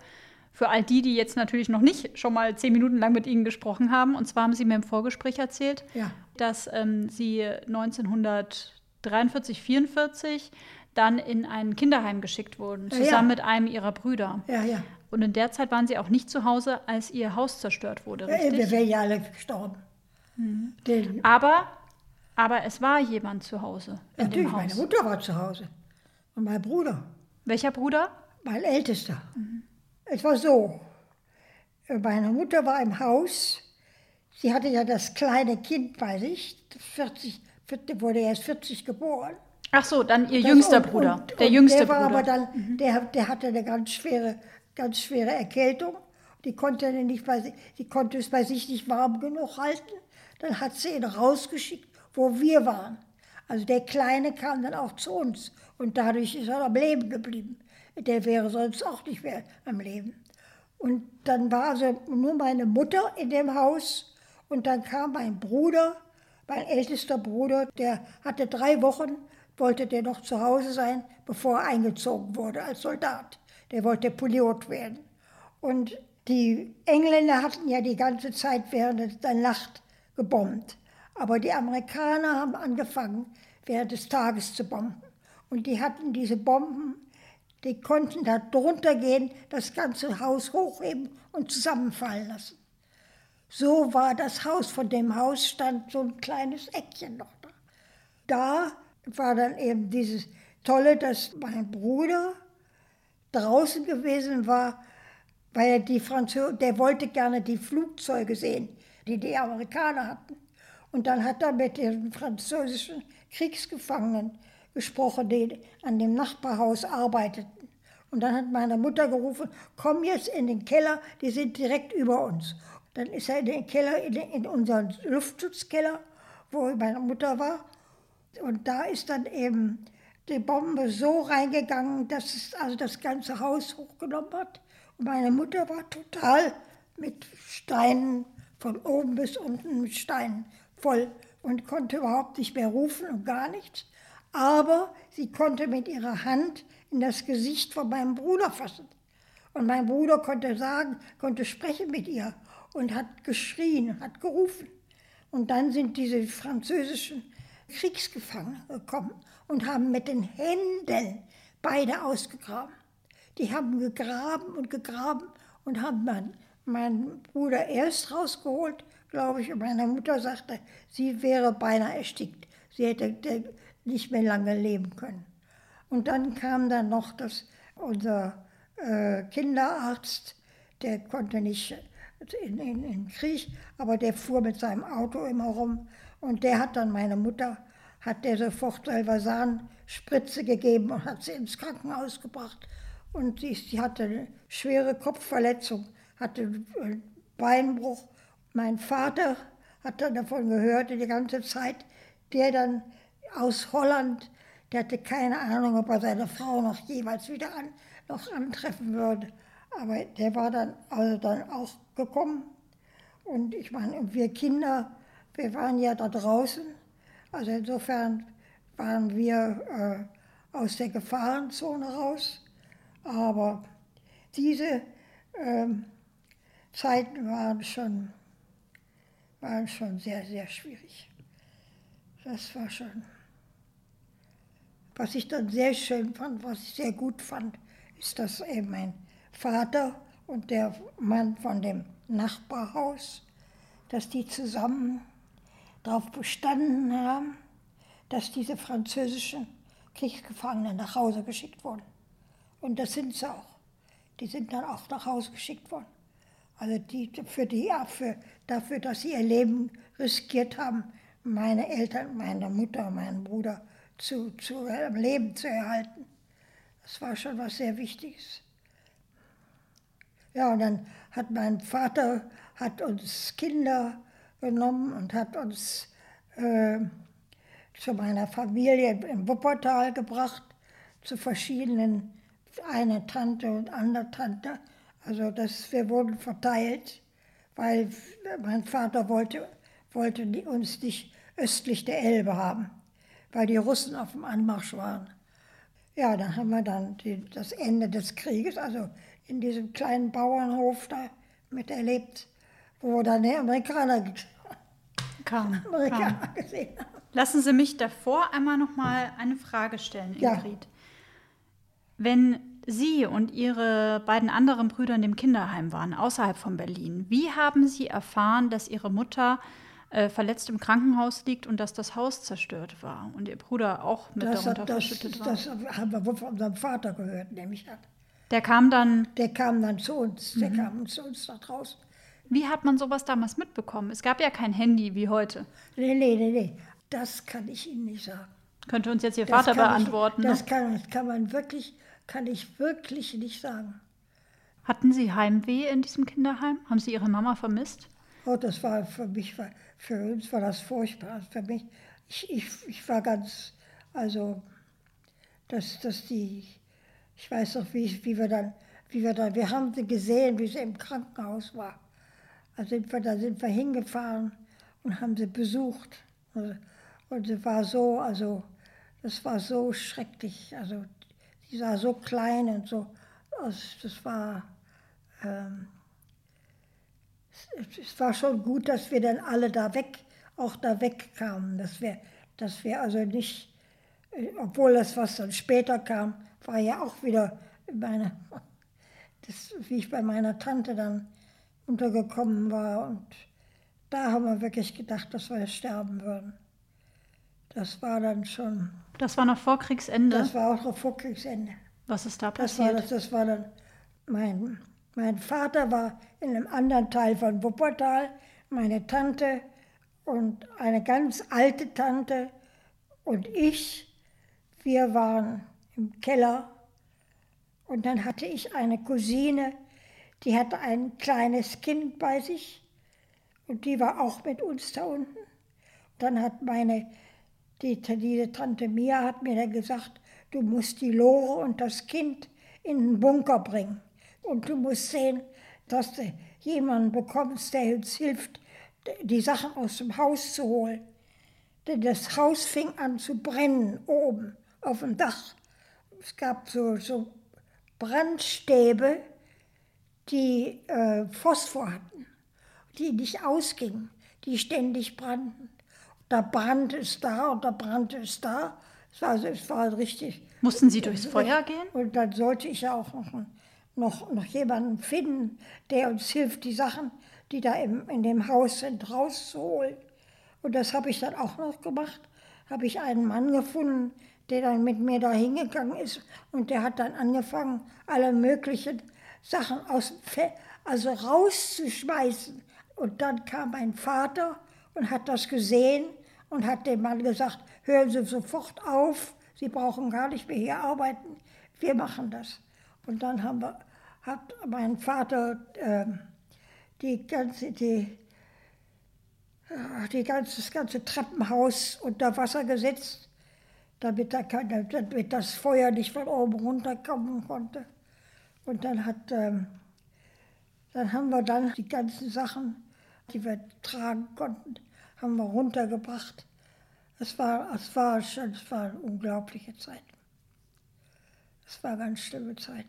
für all die, die jetzt natürlich noch nicht schon mal zehn Minuten lang mit Ihnen gesprochen haben. Und zwar haben Sie mir im Vorgespräch erzählt, Ja. dass ähm, Sie 1943, 44 dann in ein Kinderheim geschickt wurden, zusammen ja. mit einem Ihrer Brüder. Ja, ja. Und in der Zeit waren Sie auch nicht zu Hause, als Ihr Haus zerstört wurde, ja wir richtig? wären ja alle gestorben. Den, Aber, aber es war jemand zu Hause natürlich, meine. Mutter war zu Hause. Und mein Bruder, Welcher Bruder? mein Ältester. Es war so, meine Mutter war im Haus. Sie hatte ja das kleine Kind bei sich. 40, 40 wurde erst 40 geboren. Ach so, dann Ihr Das- jüngster und- Bruder. und- der und jüngste der war Bruder. aber dann, der, der hatte eine ganz schwere, ganz schwere Erkältung. Die konnte, er nicht bei, die konnte es bei sich nicht warm genug halten. Dann hat sie ihn rausgeschickt, wo wir waren. Also der Kleine kam dann auch zu uns und dadurch ist er am Leben geblieben. Der wäre sonst auch nicht mehr am Leben. Und dann war also nur meine Mutter in dem Haus und dann kam mein Bruder, mein ältester Bruder, der hatte drei Wochen wollte der noch zu Hause sein, bevor er eingezogen wurde als Soldat. Der wollte Pilot werden. Und die Engländer hatten ja die ganze Zeit während der Nacht gebombt. Aber die Amerikaner haben angefangen, während des Tages zu bomben. Und die hatten diese Bomben, die konnten da drunter gehen, das ganze Haus hochheben und zusammenfallen lassen. So war das Haus, von dem Haus stand so ein kleines Eckchen noch da. Da war dann eben dieses Tolle, dass mein Bruder draußen gewesen war, weil die Franzosen, der wollte gerne die Flugzeuge sehen, die die Amerikaner hatten. Und dann hat er mit den französischen Kriegsgefangenen gesprochen, die an dem Nachbarhaus arbeiteten. Und dann hat meine Mutter gerufen, komm jetzt in den Keller, die sind direkt über uns. Dann ist er in den Keller, in, in unseren Luftschutzkeller, wo meine Mutter war. Und da ist dann eben die Bombe so reingegangen, dass es also das ganze Haus hochgenommen hat. Und meine Mutter war total mit Steinen, von oben bis unten mit Steinen voll und konnte überhaupt nicht mehr rufen und gar nichts. Aber sie konnte mit ihrer Hand in das Gesicht von meinem Bruder fassen. Und mein Bruder konnte sagen, konnte sprechen mit ihr und hat geschrien, hat gerufen. Und dann sind diese französischen Kriegsgefangenen gekommen und haben mit den Händen beide ausgegraben. Die haben gegraben und gegraben und haben meinen Bruder erst rausgeholt, glaube ich, und meine Mutter sagte, sie wäre beinahe erstickt. Sie hätte nicht mehr lange leben können. Und dann kam dann noch dass unser äh, Kinderarzt, der konnte nicht in, in Krieg, aber der fuhr mit seinem Auto immer rum und der hat dann meine Mutter, hat der sofort Salvasan-Spritze gegeben und hat sie ins Krankenhaus gebracht. Und sie, sie hatte eine schwere Kopfverletzung, hatte einen Beinbruch. Mein Vater hat dann davon gehört die ganze Zeit, der dann aus Holland, der hatte keine Ahnung, ob er seine Frau noch jeweils wieder an, noch antreffen würde. Aber der war dann also dann auch gekommen. Und ich meine, wir Kinder, wir waren ja da draußen. Also insofern waren wir äh, aus der Gefahrenzone raus. Aber diese ähm, Zeiten waren schon, waren schon sehr, sehr schwierig. Das war schon. Was ich dann sehr schön fand, was ich sehr gut fand, ist, dass eben mein Vater und der Mann von dem Nachbarhaus, dass die zusammen darauf bestanden haben, dass diese französischen Kriegsgefangenen nach Hause geschickt wurden. Und das sind sie auch. Die sind dann auch nach Hause geschickt worden. Also die, für die, für, dafür, dass sie ihr Leben riskiert haben, meine Eltern, meine Mutter, meinen Bruder zu, zu äh, Leben zu erhalten. Das war schon was sehr Wichtiges. Ja, und dann hat mein Vater hat uns Kinder genommen und hat uns äh, zu meiner Familie im Wuppertal gebracht, zu verschiedenen, eine Tante und andere Tante. Also das, wir wurden verteilt, weil mein Vater wollte, wollte uns nicht östlich der Elbe haben, weil die Russen auf dem Anmarsch waren. Ja, dann haben wir dann die, das Ende des Krieges, also in diesem kleinen Bauernhof da miterlebt, wo dann die Amerikaner kam, Amerikaner kam. gesehen haben. Lassen Sie mich davor einmal noch mal eine Frage stellen, Ingrid. Ja. Wenn Sie und Ihre beiden anderen Brüder in dem Kinderheim waren, außerhalb von Berlin, wie haben Sie erfahren, dass Ihre Mutter äh, verletzt im Krankenhaus liegt und dass das Haus zerstört war und Ihr Bruder auch mit das darunter das, verschüttet war? Das haben wir von unserem Vater gehört, nämlich hat. Der kam dann. Der kam dann zu uns. Der mhm. kam zu uns da draußen. Wie hat man sowas damals mitbekommen? Es gab ja kein Handy wie heute. Nee, nee, nee, nee. Das kann ich Ihnen nicht sagen. Könnte uns jetzt Ihr Vater beantworten. Ich, das, ne? kann, das kann man wirklich, kann ich wirklich nicht sagen. Hatten Sie Heimweh in diesem Kinderheim? Haben Sie Ihre Mama vermisst? Oh, das war für mich, für uns war das furchtbar. Für mich, ich, ich, ich war ganz, also, dass, dass die, ich weiß noch, wie, wie wir dann, wie wir dann, wir haben sie gesehen, wie sie im Krankenhaus war. Also sind wir, da sind wir hingefahren und haben sie besucht. Und, sie war so, also das war so schrecklich. Also die sah so klein und so. Also das war, ähm, es, es war schon gut, dass wir dann alle da weg, auch da wegkamen. Dass wir, dass wir also nicht, äh, obwohl das, was dann später kam, war ja auch wieder meine, das, wie ich bei meiner Tante dann untergekommen war. Und da haben wir wirklich gedacht, dass wir sterben würden. Das war dann schon. Das war noch vor Kriegsende? Das war auch noch vor Kriegsende. Was ist da Das war, passiert? das, das war dann, mein, mein Vater war in einem anderen Teil von Wuppertal, meine Tante und eine ganz alte Tante und ich, wir waren im Keller und dann hatte ich eine Cousine, die hatte ein kleines Kind bei sich und die war auch mit uns da unten. Dann hat meine, die, diese Tante Mia hat mir dann gesagt, du musst die Lore und das Kind in den Bunker bringen. Und du musst sehen, dass du jemanden bekommst, der uns hilft, die Sachen aus dem Haus zu holen. Denn das Haus fing an zu brennen oben auf dem Dach. Es gab so, so Brandstäbe, die äh, Phosphor hatten, die nicht ausgingen, die ständig brannten. Da brannte es da und da brannte es da. Es war, also, es war richtig. Mussten Sie durchs Feuer gehen? Und dann sollte ich ja auch noch, noch, noch jemanden finden, der uns hilft, die Sachen, die da im, in dem Haus sind, rauszuholen. Und das habe ich dann auch noch gemacht. Habe ich einen Mann gefunden, der dann mit mir da hingegangen ist. Und der hat dann angefangen, alle möglichen Sachen aus dem Fe also rauszuschmeißen. Und dann kam mein Vater und hat das gesehen und hat dem Mann gesagt, hören Sie sofort auf, Sie brauchen gar nicht mehr hier arbeiten, wir machen das. Und dann haben wir, hat mein Vater äh, die ganze, die, äh, die ganze, das ganze Treppenhaus unter Wasser gesetzt, damit, da keine, damit das Feuer nicht von oben runterkommen konnte. Und dann hat, ähm, dann haben wir dann die ganzen Sachen, die wir tragen konnten, haben wir runtergebracht. Es war, es war es waren unglaubliche Zeiten. Es war ganz schlimme Zeiten.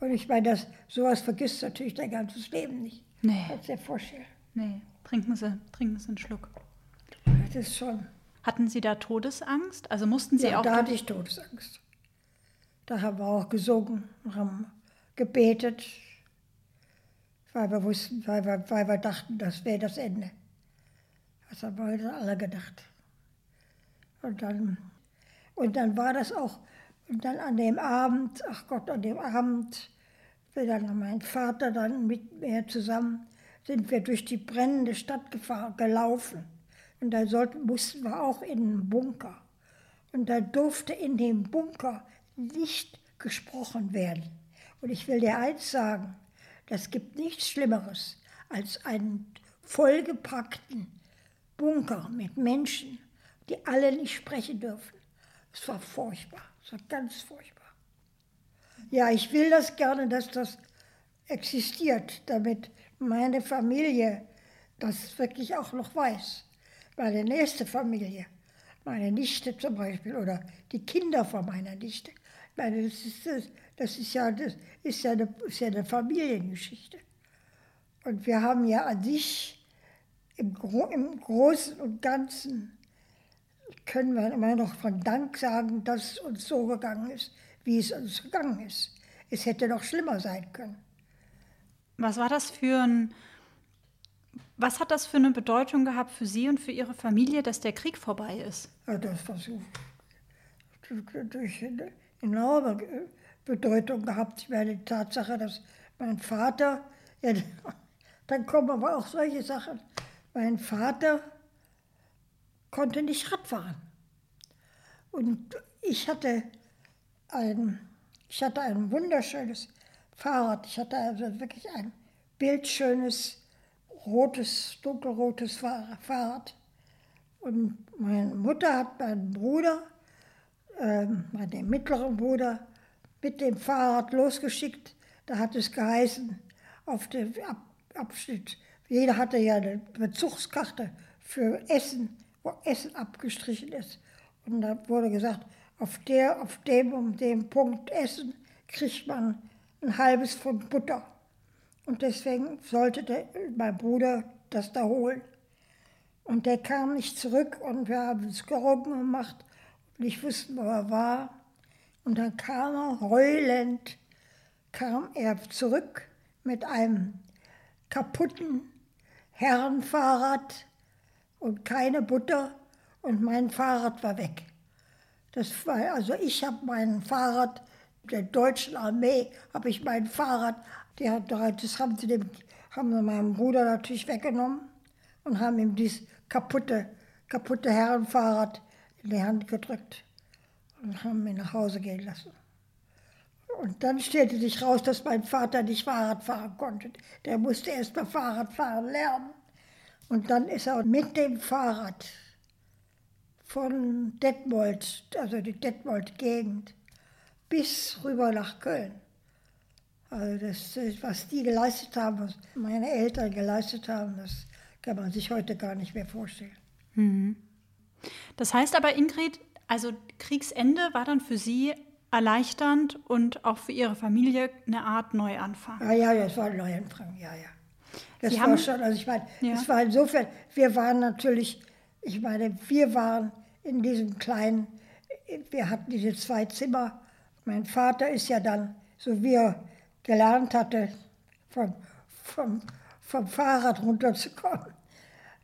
Und ich meine, das, sowas vergisst natürlich dein ganzes Leben nicht. Nee. Kannst dir vorstellen. Nee, trinken Sie, trinken Sie einen Schluck. Das ist schon. Hatten Sie da Todesangst? Also mussten Sie ja, auch. da hatte ich Todesangst. Da haben wir auch gesungen, haben gebetet, weil wir wussten, weil wir, weil wir dachten, das wäre das Ende. Das haben wir heute alle gedacht. Und dann, und dann war das auch, und dann an dem Abend, ach Gott, an dem Abend, wir dann mein Vater dann mit mir zusammen, sind wir durch die brennende Stadt gefahren, gelaufen. Und da mussten wir auch in einen Bunker. Und da durfte in dem Bunker nicht gesprochen werden. Und ich will dir eins sagen, das gibt nichts Schlimmeres als einen vollgepackten Bunker mit Menschen, die alle nicht sprechen dürfen. Es war furchtbar, es war ganz furchtbar. Ja, ich will das gerne, dass das existiert, damit meine Familie das wirklich auch noch weiß. Meine nächste Familie, meine Nichte zum Beispiel oder die Kinder von meiner Nichte. Ich meine, das ist, das, das ist, ja, das ist, ja eine, ist ja eine Familiengeschichte. Und wir haben ja an sich im, Gro im Großen und Ganzen können wir immer noch von Dank sagen, dass es uns so gegangen ist, wie es uns gegangen ist. Es hätte noch schlimmer sein können. Was war das für ein. Was hat das für eine Bedeutung gehabt für Sie und für Ihre Familie, dass der Krieg vorbei ist? Ja, das war so durch enorme Bedeutung gehabt. Ich meine, die Tatsache, dass mein Vater, ja, dann kommen aber auch solche Sachen. Mein Vater konnte nicht Radfahren. Und ich hatte ein, ich hatte ein wunderschönes Fahrrad. Ich hatte also wirklich ein bildschönes, rotes, dunkelrotes Fahr- Fahrrad. Und meine Mutter hat meinen Bruder, ähm, meinen mittleren Bruder, mit dem Fahrrad losgeschickt. Da hat es geheißen, auf dem Ab Abschnitt, jeder hatte ja eine Bezugskarte für Essen, wo Essen abgestrichen ist. Und da wurde gesagt, auf, der, auf dem und dem Punkt Essen kriegt man ein halbes Pfund Butter. Und deswegen sollte der, mein Bruder das da holen. Und der kam nicht zurück und wir haben es gerungen gemacht und ich wusste, wo er war. Und dann kam er heulend, kam er zurück mit einem kaputten Herrenfahrrad und keine Butter und mein Fahrrad war weg. Das war, also ich habe mein Fahrrad, der deutschen Armee, habe ich mein Fahrrad, der, das haben sie, dem, haben sie meinem Bruder natürlich weggenommen und haben ihm dieses kaputte, kaputte Herrenfahrrad in die Hand gedrückt und haben ihn nach Hause gehen lassen. Und dann stellte sich raus, dass mein Vater nicht Fahrrad fahren konnte. Der musste erst mal Fahrrad fahren lernen. Und dann ist er mit dem Fahrrad von Detmold, also die Detmold-Gegend, bis rüber nach Köln. Also das, was die geleistet haben, was meine Eltern geleistet haben, das kann man sich heute gar nicht mehr vorstellen. Mhm. Das heißt aber, Ingrid, also Kriegsende war dann für Sie erleichternd und auch für Ihre Familie eine Art Neuanfang. Ja, ja, das war ein Neuanfang, ja, ja. Das Sie war schon, also ich meine, ja. es war insofern, wir waren natürlich, ich meine, wir waren in diesem kleinen, wir hatten diese zwei Zimmer. Mein Vater ist ja dann, so wie er gelernt hatte, vom, vom, vom Fahrrad runterzukommen.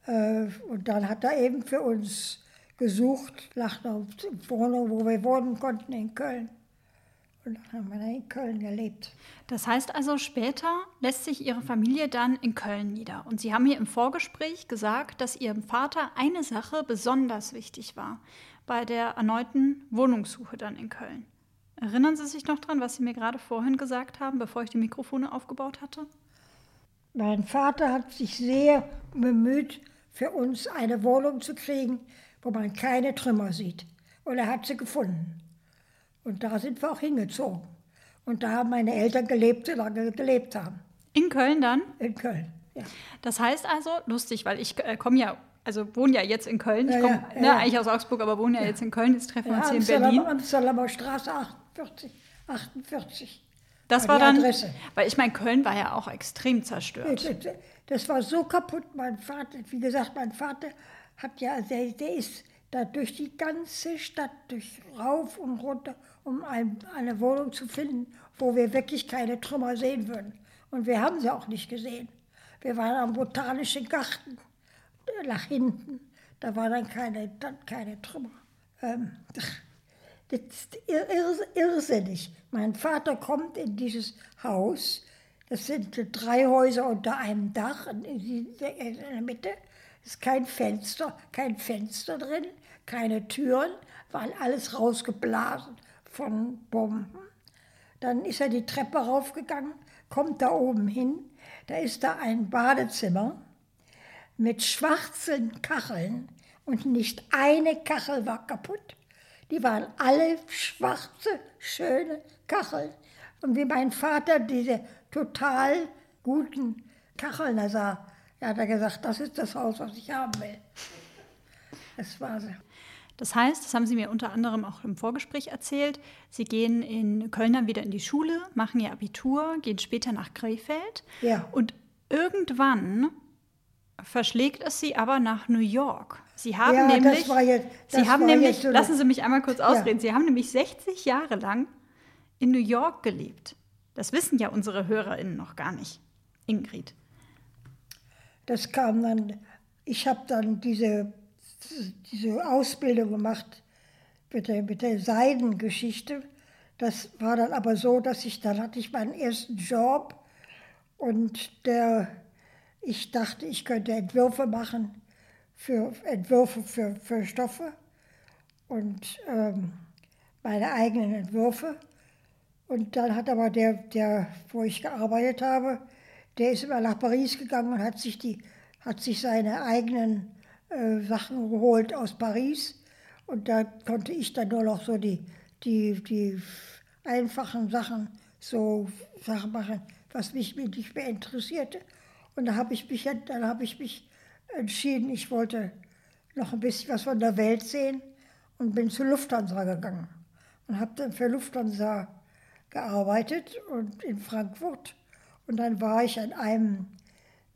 Äh, und dann hat er eben für uns gesucht nach einer Wohnung, wo wir wohnen konnten in Köln. Und dann haben wir in Köln gelebt. Das heißt also, später lässt sich Ihre Familie dann in Köln nieder. Und Sie haben mir im Vorgespräch gesagt, dass Ihrem Vater eine Sache besonders wichtig war bei der erneuten Wohnungssuche dann in Köln. Erinnern Sie sich noch dran, was Sie mir gerade vorhin gesagt haben, bevor ich die Mikrofone aufgebaut hatte? Mein Vater hat sich sehr bemüht, für uns eine Wohnung zu kriegen, wo man keine Trümmer sieht. Und er hat sie gefunden. Und da sind wir auch hingezogen. Und da haben meine Eltern gelebt, solange sie gelebt haben. In Köln dann? In Köln, ja. Das heißt also, lustig, weil ich äh, komme ja, also wohne ja jetzt in Köln. Ich komme ja, ja, ne, eigentlich aus Augsburg, aber wohne ja, jetzt in Köln. Jetzt treffen wir uns hier in Berlin. Amsterdamer Straße 48. 48. Das war, war dann, Adresse. weil ich meine, Köln war ja auch extrem zerstört. Das war so kaputt. Mein Vater, wie gesagt, mein Vater hat ja, der, der ist da durch die ganze Stadt, durch rauf und runter, um ein, eine Wohnung zu finden, wo wir wirklich keine Trümmer sehen würden. Und wir haben sie auch nicht gesehen. Wir waren am Botanischen Garten, nach hinten. Da waren dann keine, dann keine Trümmer. Ähm, das ist irrsinnig. Mein Vater kommt in dieses Haus. Das sind drei Häuser unter einem Dach in der Mitte ist kein Fenster, kein Fenster drin, keine Türen, weil alles rausgeblasen von Bomben. Dann ist er die Treppe raufgegangen, kommt da oben hin, da ist da ein Badezimmer mit schwarzen Kacheln und nicht eine Kachel war kaputt. Die waren alle schwarze, schöne Kacheln. Und wie mein Vater diese total guten Kacheln sah, da hat er gesagt, das ist das Haus, was ich haben will. Das war so. Das heißt, das haben Sie mir unter anderem auch im Vorgespräch erzählt, Sie gehen in Köln dann wieder in die Schule, machen Ihr Abitur, gehen später nach Krefeld. Ja. Und irgendwann verschlägt es Sie aber nach New York. Sie haben ja, nämlich, das war jetzt, das Sie haben nämlich, so lassen Sie mich einmal kurz ausreden, ja. Sie haben nämlich 60 Jahre lang in New York gelebt. Das wissen ja unsere HörerInnen noch gar nicht, Ingrid. Das kam dann, ich habe dann diese, diese Ausbildung gemacht mit der, mit der Seidengeschichte. Das war dann aber so, dass ich, dann hatte ich meinen ersten Job und der, ich dachte, ich könnte Entwürfe machen für Entwürfe für, für Stoffe und ähm, meine eigenen Entwürfe. Und dann hat aber der, der, wo ich gearbeitet habe, der ist immer nach Paris gegangen und hat sich, die, hat sich seine eigenen äh, Sachen geholt aus Paris. Und da konnte ich dann nur noch so die, die, die einfachen Sachen, so Sachen machen, was mich nicht mehr interessierte. Und da habe ich mich, dann habe ich mich entschieden, ich wollte noch ein bisschen was von der Welt sehen. und bin zu Lufthansa gegangen und habe dann für Lufthansa gearbeitet und in Frankfurt. Und dann war ich an einem,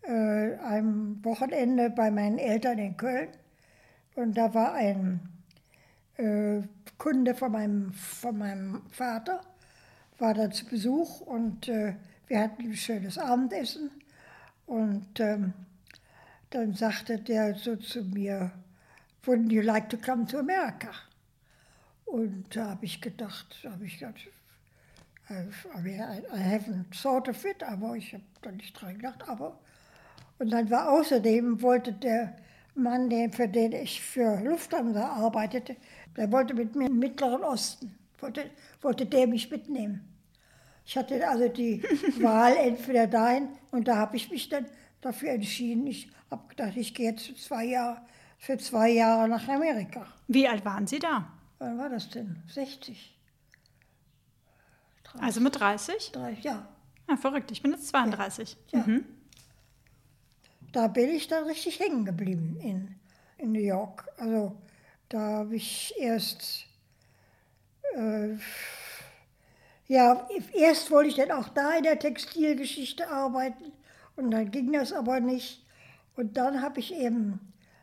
äh, einem Wochenende bei meinen Eltern in Köln und da war ein äh, Kunde von meinem, von meinem Vater, war da zu Besuch und äh, wir hatten ein schönes Abendessen. Und ähm, dann sagte der so zu mir, wouldn't you like to come to America? Und da habe ich gedacht, habe ich gedacht, I, I haven't thought of it, aber ich habe da nicht dran gedacht. Aber und dann war außerdem wollte der Mann, den, für den ich für Lufthansa arbeitete, der wollte mit mir im Mittleren Osten, wollte, wollte der mich mitnehmen. Ich hatte also die Wahl entweder dahin und da habe ich mich dann dafür entschieden. Ich habe gedacht, ich gehe jetzt für zwei, Jahre, für zwei Jahre nach Amerika. Wie alt waren Sie da? Wann war das denn? 60. 30. Also mit 30? 30, ja. Ja, verrückt. Ich bin jetzt 32. Ja. Mhm. Da bin ich dann richtig hängen geblieben in, in New York. Also da habe ich erst, äh, ja, erst wollte ich dann auch da in der Textilgeschichte arbeiten und dann ging das aber nicht. Und dann habe ich eben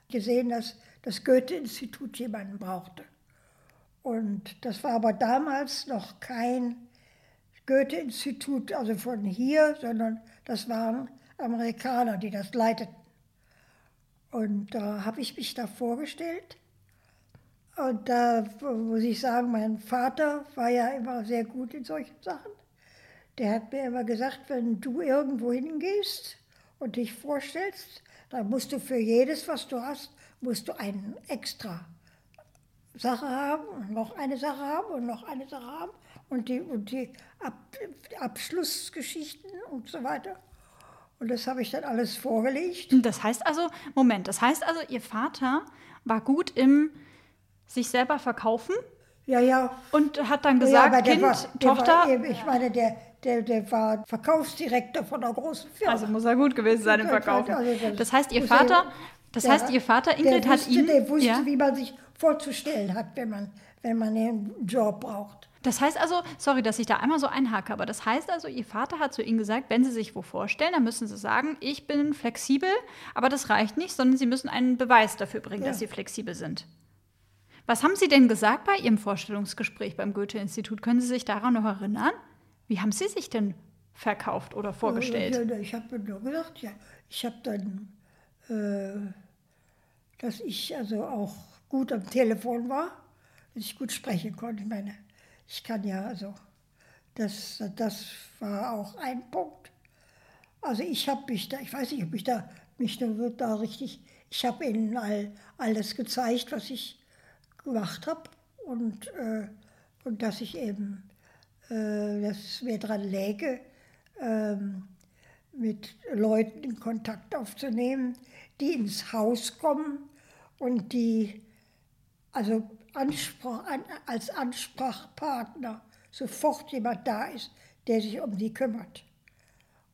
gesehen, dass das Goethe-Institut jemanden brauchte. Und das war aber damals noch kein Goethe-Institut, also von hier, sondern das waren Amerikaner, die das leiteten. Und da habe ich mich da vorgestellt. Und da muss ich sagen, mein Vater war ja immer sehr gut in solchen Sachen. Der hat mir immer gesagt, wenn du irgendwo hingehst und dich vorstellst, dann musst du für jedes, was du hast, musst du eine extra Sache haben und noch eine Sache haben und noch eine Sache haben und die, und die Ab, Abschlussgeschichten und so weiter. Und das habe ich dann alles vorgelegt. Das heißt also, Moment, das heißt also, Ihr Vater war gut im sich selber verkaufen? Ja, ja. Und hat dann gesagt, ja, Kind, war, Tochter. War, ich meine, der, der, der war Verkaufsdirektor von einer großen Firma. Also muss er gut gewesen sein im Verkaufen. Also das heißt, Ihr Vater, das der, heißt, Ihr Vater Ingrid wusste, hat ihn. Der wusste, ja? wie man sich vorzustellen hat, wenn man, wenn man einen Job braucht. Das heißt also, sorry, dass ich da einmal so einhake, aber das heißt also, Ihr Vater hat zu Ihnen gesagt, wenn Sie sich wo vorstellen, dann müssen Sie sagen, ich bin flexibel, aber das reicht nicht, sondern Sie müssen einen Beweis dafür bringen, ja. dass Sie flexibel sind. Was haben Sie denn gesagt bei Ihrem Vorstellungsgespräch beim Goethe-Institut? Können Sie sich daran noch erinnern? Wie haben Sie sich denn verkauft oder vorgestellt? Ja, ich habe nur gesagt, ja, ich habe dann, äh, dass ich also auch gut am Telefon war, dass ich gut sprechen konnte. Ich meine, ich kann ja also, das, das war auch ein Punkt. Also ich habe mich da, ich weiß nicht, ob ich da mich da, da richtig, ich habe ihnen all, alles gezeigt, was ich gemacht habe und, äh, und dass ich eben, äh, dass es mir daran läge, ähm, mit Leuten in Kontakt aufzunehmen, die ins Haus kommen und die also Ansprach, an, als Ansprachpartner sofort jemand da ist, der sich um die kümmert.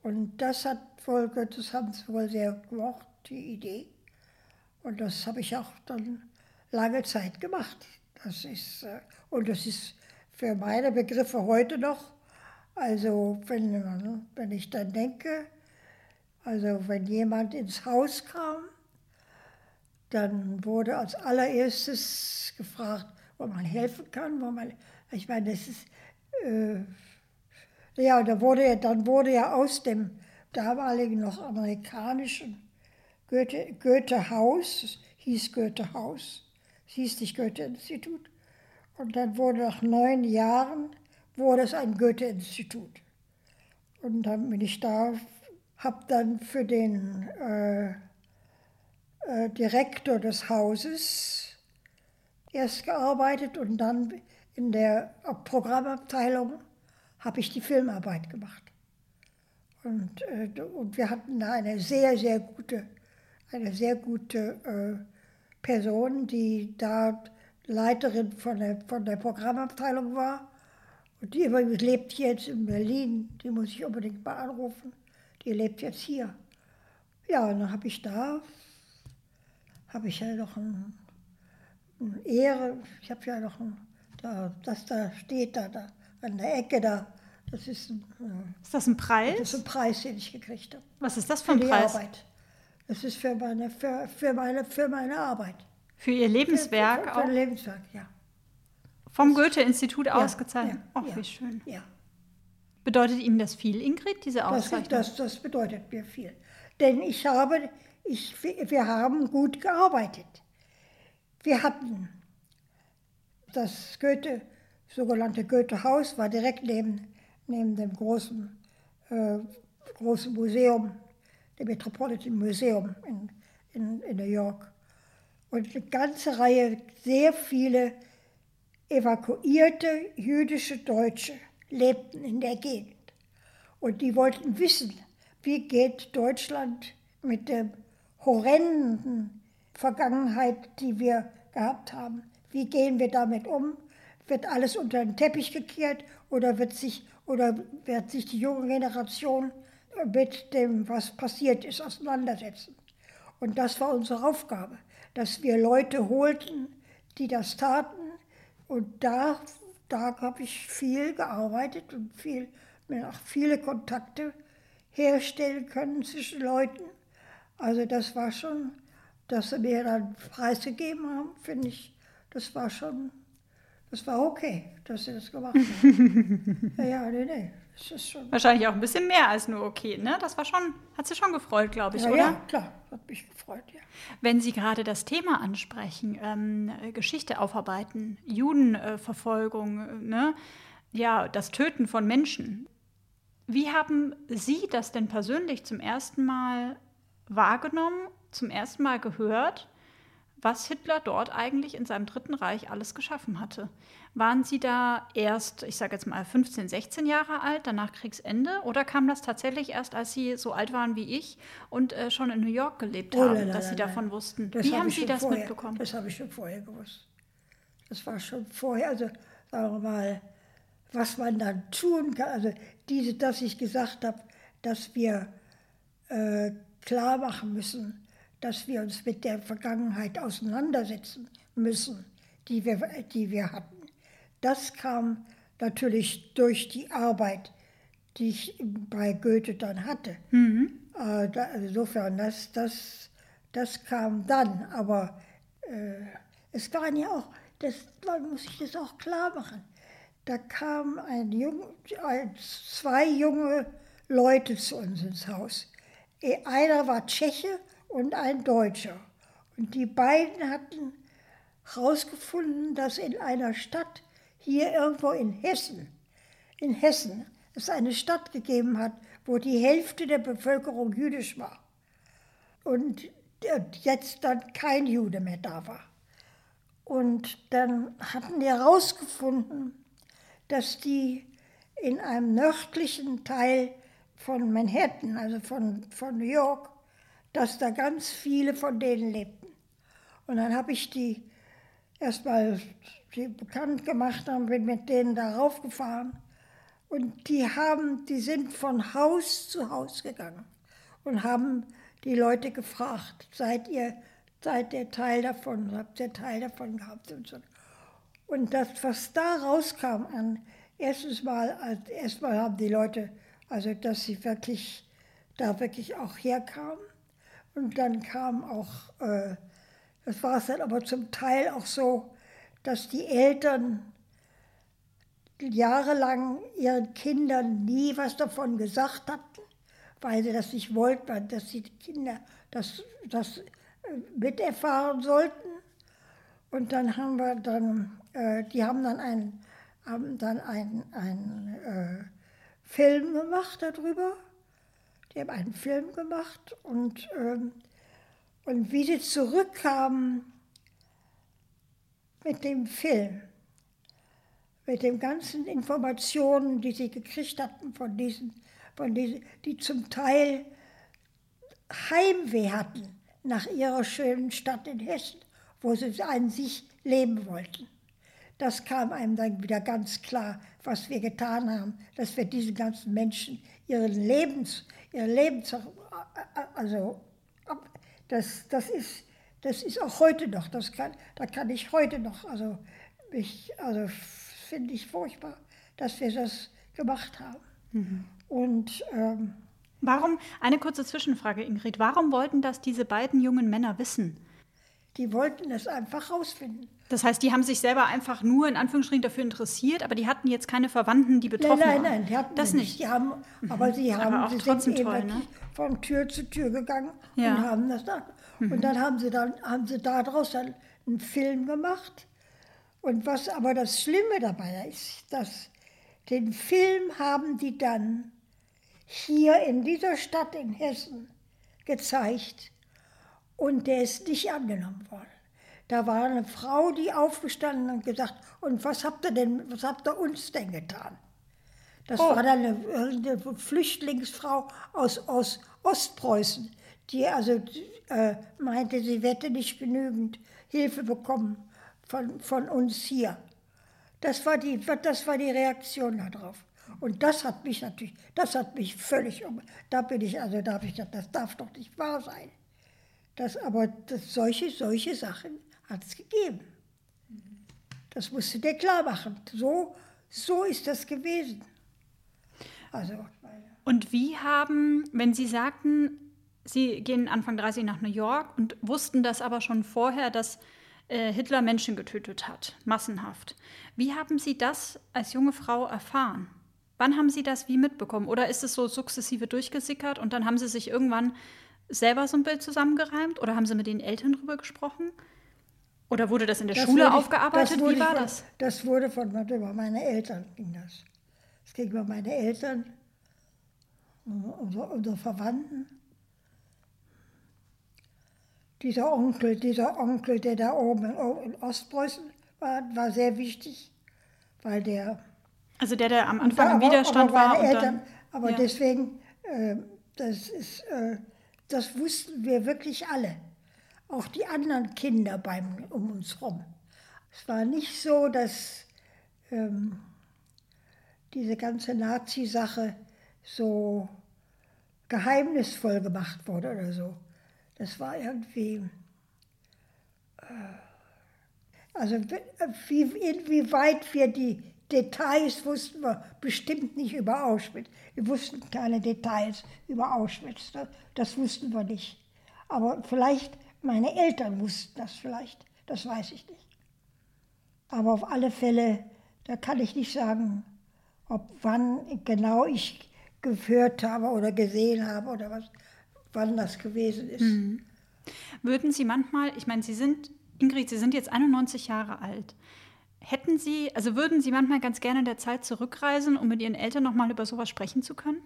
Und das hat wohl, das haben sie wohl sehr gemocht, die Idee. Und das habe ich auch dann lange Zeit gemacht. Das ist, äh, und das ist für meine Begriffe heute noch, also wenn, wenn ich dann denke, also wenn jemand ins Haus kam, dann wurde als allererstes gefragt, wo man helfen kann, wo man, ich meine, das ist, äh, ja, da wurde, dann wurde ja aus dem damaligen noch amerikanischen Goethe, Goethe-Haus, hieß Goethe-Haus, hieß nicht Goethe-Institut. Und dann wurde nach neun Jahren wurde es ein Goethe-Institut. Und dann bin ich da, habe dann für den äh, äh, Direktor des Hauses erst gearbeitet und dann in der Programmabteilung habe ich die Filmarbeit gemacht. Und, äh, und wir hatten da eine sehr, sehr gute, eine sehr gute äh, Person, die da Leiterin von der, von der Programmabteilung war. Und die lebt jetzt in Berlin, die muss ich unbedingt mal anrufen. Die lebt jetzt hier. Ja, und dann habe ich da, habe ich ja noch ein, Ehre. Ich habe ja noch ein, da, das da steht, da, da an der Ecke da. Das ist ein, äh, Ist das ein Preis? das ist ein Preis, den ich gekriegt habe. Was ist das für Für ein die Preis? Arbeit. Das ist für meine, für, für meine, für meine Arbeit. Für Ihr Lebenswerk Für, für, auch für ein Lebenswerk, ja. vom Goethe-Institut Ja, ausgezeichnet. ja, Ach, ja, wie schön. Ja. Bedeutet Ihnen das viel, Ingrid, diese Das, Auszeichnung? das, das bedeutet mir viel. Denn ich habe, ich, wir haben gut gearbeitet. Wir hatten das Goethe, sogenannte Goethe-Haus, war direkt neben, neben dem großen, äh, großen Museum, dem Metropolitan Museum in, in, in New York. Und eine ganze Reihe, sehr viele evakuierte jüdische Deutsche lebten in der Gegend. Und die wollten wissen, wie geht Deutschland mit der horrenden Vergangenheit, die wir gehabt haben, wie gehen wir damit um? Wird alles unter den Teppich gekehrt oder wird sich, oder wird sich die junge Generation mit dem, was passiert ist, auseinandersetzen? Und das war unsere Aufgabe, dass wir Leute holten, die das taten. Und da, da habe ich viel gearbeitet und viel, viele Kontakte herstellen können zwischen Leuten. Also das war schon, dass sie mir dann preisgegeben haben, finde ich, das war schon, das war okay, dass sie das gemacht haben. ja, ja, nee, nee, das ist schon. Wahrscheinlich auch ein bisschen mehr als nur okay, ne? Das war schon, hat Sie schon gefreut, glaube ich, Ja, oder? ja, klar, hat mich gefreut, ja. Wenn Sie gerade das Thema ansprechen, ähm, äh, Geschichte aufarbeiten, Judenverfolgung, äh, ne? ja, das Töten von Menschen. Wie haben Sie das denn persönlich zum ersten Mal wahrgenommen, zum ersten Mal gehört, was Hitler dort eigentlich in seinem Dritten Reich alles geschaffen hatte? Waren Sie da erst, ich sage jetzt mal 15, 16 Jahre alt, danach Kriegsende, oder kam das tatsächlich erst, als Sie so alt waren wie ich und äh, schon in New York gelebt Oh, haben, nein, nein, dass Sie nein, davon wussten? Das Wie hab haben Sie das vorher, mitbekommen? Das habe ich schon vorher gewusst. Das war schon vorher, also sagen wir mal, was man dann tun kann. Also diese, dass ich gesagt habe, dass wir äh, klar machen müssen, dass wir uns mit der Vergangenheit auseinandersetzen müssen, die wir, die wir hatten. Das kam natürlich durch die Arbeit, die ich bei Goethe dann hatte. Äh, da, insofern, das, das, das kam dann. Aber äh, es waren ja auch, das man muss ich das auch klar machen. Da kamen ein jung, ein, zwei junge Leute zu uns ins Haus. Einer war Tscheche und ein Deutscher. Und die beiden hatten herausgefunden, dass in einer Stadt hier irgendwo in Hessen, in Hessen, es eine Stadt gegeben hat, wo die Hälfte der Bevölkerung jüdisch war. Und jetzt dann kein Jude mehr da war. Und dann hatten die herausgefunden, dass die in einem nördlichen Teil von Manhattan, also von, von New York, dass da ganz viele von denen lebten. Und dann habe ich die erstmal bekannt gemacht und bin mit denen da raufgefahren. Und die haben, die sind von Haus zu Haus gegangen und haben die Leute gefragt, seid ihr, seid ihr Teil davon, habt ihr Teil davon gehabt und so. Und das, was da rauskam an, erstens mal, erstmal haben die Leute, also dass sie wirklich, da wirklich auch herkamen. Und dann kam auch, äh, das war es dann aber zum Teil auch so, dass die Eltern jahrelang ihren Kindern nie was davon gesagt hatten, weil sie das nicht wollten, dass die Kinder das, das äh, miterfahren sollten. Und dann haben wir dann, äh, die haben dann einen, haben dann einen, einen äh, Film gemacht darüber. Die haben einen Film gemacht und, ähm, und wie sie zurückkamen mit dem Film, mit den ganzen Informationen, die sie gekriegt hatten von diesen, von diesen, die zum Teil Heimweh hatten nach ihrer schönen Stadt in Hessen, wo sie an sich leben wollten. Das kam einem dann wieder ganz klar, was wir getan haben, dass wir diesen ganzen Menschen ihren Lebens, ihr Lebens, also das, das ist, das ist auch heute noch, das kann, da kann ich heute noch, also, mich, also finde ich furchtbar, dass wir das gemacht haben. Mhm. Und ähm, warum, eine kurze Zwischenfrage, Ingrid, warum wollten das diese beiden jungen Männer wissen? Die wollten es einfach rausfinden. Das heißt, die haben sich selber einfach nur in Anführungsstrichen dafür interessiert, aber die hatten jetzt keine Verwandten, die betroffen nein, nein, waren. Nein, nein, die hatten das nicht. Die haben, mhm. Aber sie haben, aber sie sind toll, ne? von Tür zu Tür gegangen ja. und haben das da. Mhm. Und dann haben sie dann haben sie daraus dann einen Film gemacht. Und was aber das Schlimme dabei ist, dass den Film haben die dann hier in dieser Stadt in Hessen gezeigt und der ist nicht angenommen worden. Da war eine Frau, die aufgestanden und gesagt, und was habt ihr denn, was habt ihr uns denn getan? Das oh. war dann eine, eine, Flüchtlingsfrau aus, aus Ostpreußen, die also äh, meinte, sie wette nicht genügend Hilfe bekommen von, von uns hier. Das war, die, das war die Reaktion darauf. Und das hat mich natürlich, das hat mich völlig um. Da bin ich, also da habe ich das darf doch nicht wahr sein. Das, aber das, solche, solche Sachen hat es gegeben. Das musst du dir klar machen. So, so ist das gewesen. Also, und wie haben, wenn Sie sagten, Sie gehen Anfang 30 nach New York und wussten das aber schon vorher, dass äh, Hitler Menschen getötet hat, massenhaft. Wie haben Sie das als junge Frau erfahren? Wann haben Sie das wie mitbekommen? Oder ist es so sukzessive durchgesickert und dann haben Sie sich irgendwann selber so ein Bild zusammengereimt oder haben Sie mit den Eltern drüber gesprochen? Oder wurde das in der das Schule wurde, aufgearbeitet? Wie war von, das? Das wurde von über meine Eltern ging das. Es ging über meine Eltern, unsere, unsere Verwandten. Dieser Onkel, dieser Onkel, der da oben in Ostpreußen war, war sehr wichtig, weil der. Also der, der am Anfang da, im Widerstand aber, aber war. Eltern, dann, aber ja. deswegen, äh, das ist. Äh, das wussten wir wirklich alle. Auch die anderen Kinder beim, um uns herum. Es war nicht so, dass ähm, diese ganze Nazi-Sache so geheimnisvoll gemacht wurde oder so. Das war irgendwie. Äh, also, wie, inwieweit wir die Details wussten wir bestimmt nicht über Auschwitz. Wir wussten keine Details über Auschwitz. Das, das wussten wir nicht. Aber vielleicht, meine Eltern wussten das vielleicht. Das weiß ich nicht. Aber auf alle Fälle, da kann ich nicht sagen, ob wann genau ich gehört habe oder gesehen habe oder was, wann das gewesen ist. Mhm. Würden Sie manchmal, ich meine, Sie sind, Ingrid, Sie sind jetzt 91 Jahre alt. Hätten Sie, also würden Sie manchmal ganz gerne in der Zeit zurückreisen, um mit Ihren Eltern nochmal über sowas sprechen zu können?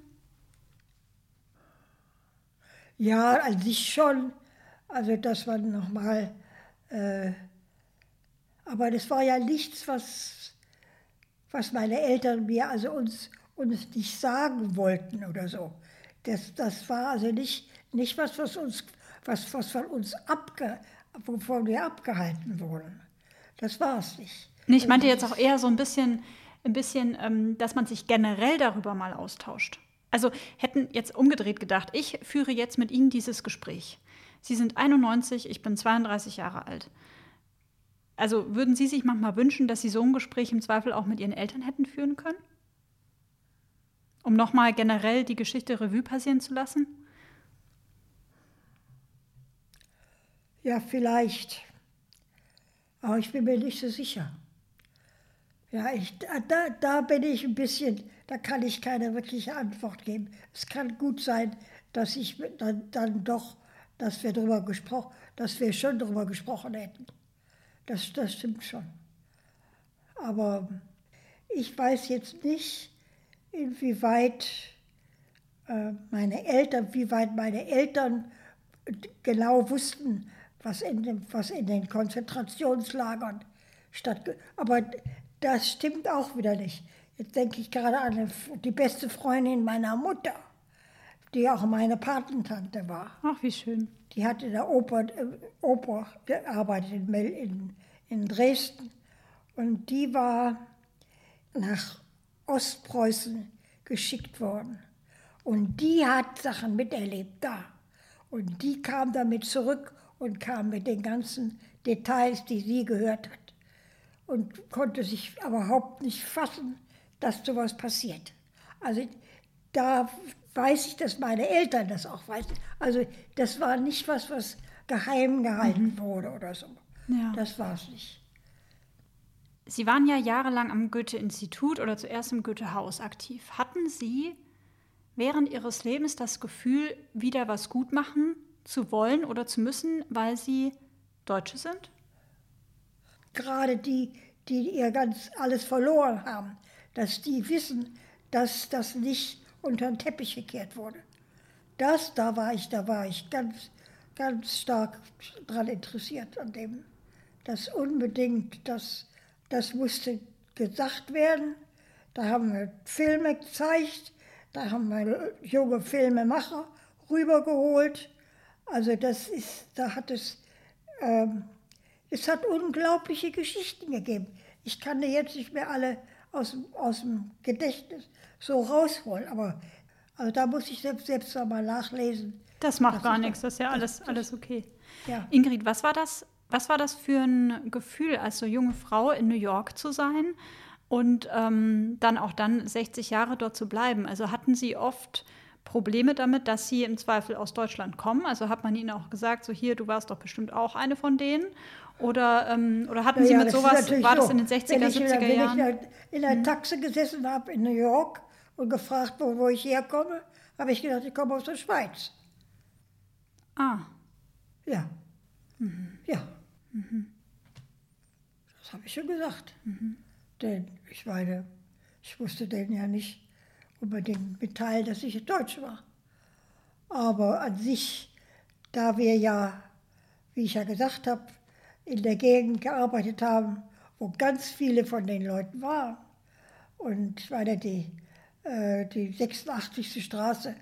Ja, an sich schon. Also das war nochmal, äh, aber das war ja nichts, was, was meine Eltern mir, also uns, uns nicht sagen wollten oder so. Das, das war also nicht, nicht was, was, uns, was, was von uns abge, wovon wir abgehalten wurden. Das war es nicht. Ich meinte jetzt auch eher so ein bisschen, ein bisschen ähm, dass man sich generell darüber mal austauscht. Also hätten jetzt umgedreht gedacht, ich führe jetzt mit Ihnen dieses Gespräch. Sie sind 91, ich bin 32 Jahre alt. Also würden Sie sich manchmal wünschen, dass Sie so ein Gespräch im Zweifel auch mit Ihren Eltern hätten führen können? Um nochmal generell die Geschichte Revue passieren zu lassen? Ja, vielleicht. Aber ich bin mir nicht so sicher. Ja, ich, da, da bin ich ein bisschen, da kann ich keine wirkliche Antwort geben. Es kann gut sein, dass ich dann, dann doch, dass wir darüber gesprochen, dass wir schon darüber gesprochen hätten. Das, das stimmt schon. Aber ich weiß jetzt nicht, inwieweit äh, meine Eltern, wie weit meine Eltern genau wussten, was in, den, was in den Konzentrationslagern stattgefunden Aber das stimmt auch wieder nicht. Jetzt denke ich gerade an die beste Freundin meiner Mutter, die auch meine Patentante war. Ach, wie schön. Die hat in der Oper, äh, Oper gearbeitet in, in, in Dresden. Und die war nach Ostpreußen geschickt worden. Und die hat Sachen miterlebt da. Und die kam damit zurück und kam mit den ganzen Details, die sie gehört hat. Und konnte sich überhaupt nicht fassen, dass sowas passiert. Also da weiß ich, dass meine Eltern das auch weiß. Also das war nicht was, was geheim gehalten mhm. wurde oder so. Ja. Das war es nicht. Sie waren ja jahrelang am Goethe-Institut oder zuerst im Goethe-Haus aktiv. Hatten Sie während Ihres Lebens das Gefühl, wieder was gut machen zu wollen oder zu müssen, weil Sie Deutsche sind? Gerade die, die ihr ganz alles verloren haben, dass die wissen, dass das nicht unter den Teppich gekehrt wurde. Das, da war ich, da war ich ganz, ganz stark daran interessiert an dem. Das unbedingt, das, das musste gesagt werden. Da haben wir Filme gezeigt, da haben wir junge Filmemacher rübergeholt. Also das ist, da hat es, ähm, es hat unglaubliche Geschichten gegeben. Ich kann dir jetzt nicht mehr alle aus, aus dem Gedächtnis so rausholen. Aber also da muss ich selbst, selbst mal nachlesen. Das macht gar nichts, das ist ja alles, alles okay. Ja. Ingrid, was war, das, was war das für ein Gefühl, als so junge Frau in New York zu sein und ähm, dann auch dann 60 Jahre dort zu bleiben? Also hatten Sie oft Probleme damit, dass Sie im Zweifel aus Deutschland kommen? Also hat man Ihnen auch gesagt, so hier, du warst doch bestimmt auch eine von denen? Oder, ähm, oder hatten Sie ja, mit sowas, war das in den 60er, wenn 70er in, Jahren? Wenn ich in einer hm. Taxe gesessen habe in New York und gefragt, wo, wo ich herkomme, habe ich gedacht, ich komme aus der Schweiz. Ah. Ja. Mhm. Ja. Mhm. Das habe ich schon gesagt. Mhm. Denn ich meine, ich wusste denen ja nicht unbedingt mitteilen, dass ich Deutsch war. Aber an sich, da wir ja, wie ich ja gesagt habe, in der Gegend gearbeitet haben, wo ganz viele von den Leuten waren. Und ich meine, die, die 86. Straße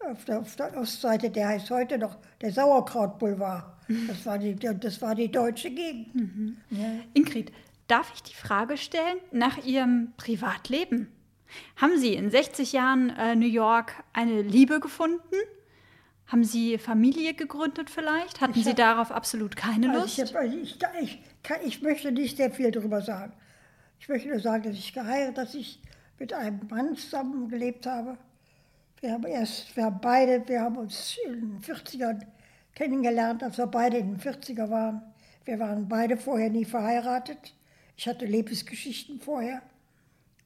auf der, auf der, Ostseite, der heißt heute noch der Sauerkrautboulevard. Das war die, das war die deutsche Gegend. Mhm. Ja. Ingrid, darf ich die Frage stellen nach Ihrem Privatleben? Haben Sie in 60 Jahren äh, New York eine Liebe gefunden? Haben Sie Familie gegründet vielleicht? Hatten hab, Sie darauf absolut keine also Lust? Also ich, hab, ich, ich, kann, ich, möchte nicht sehr viel darüber sagen. Ich möchte nur sagen, dass ich geheiratet, dass ich mit einem Mann zusammengelebt habe. Wir haben erst, wir haben beide, wir haben uns in den 40ern kennengelernt, als wir beide in den 40er waren. Wir waren beide vorher nie verheiratet. Ich hatte Lebensgeschichten vorher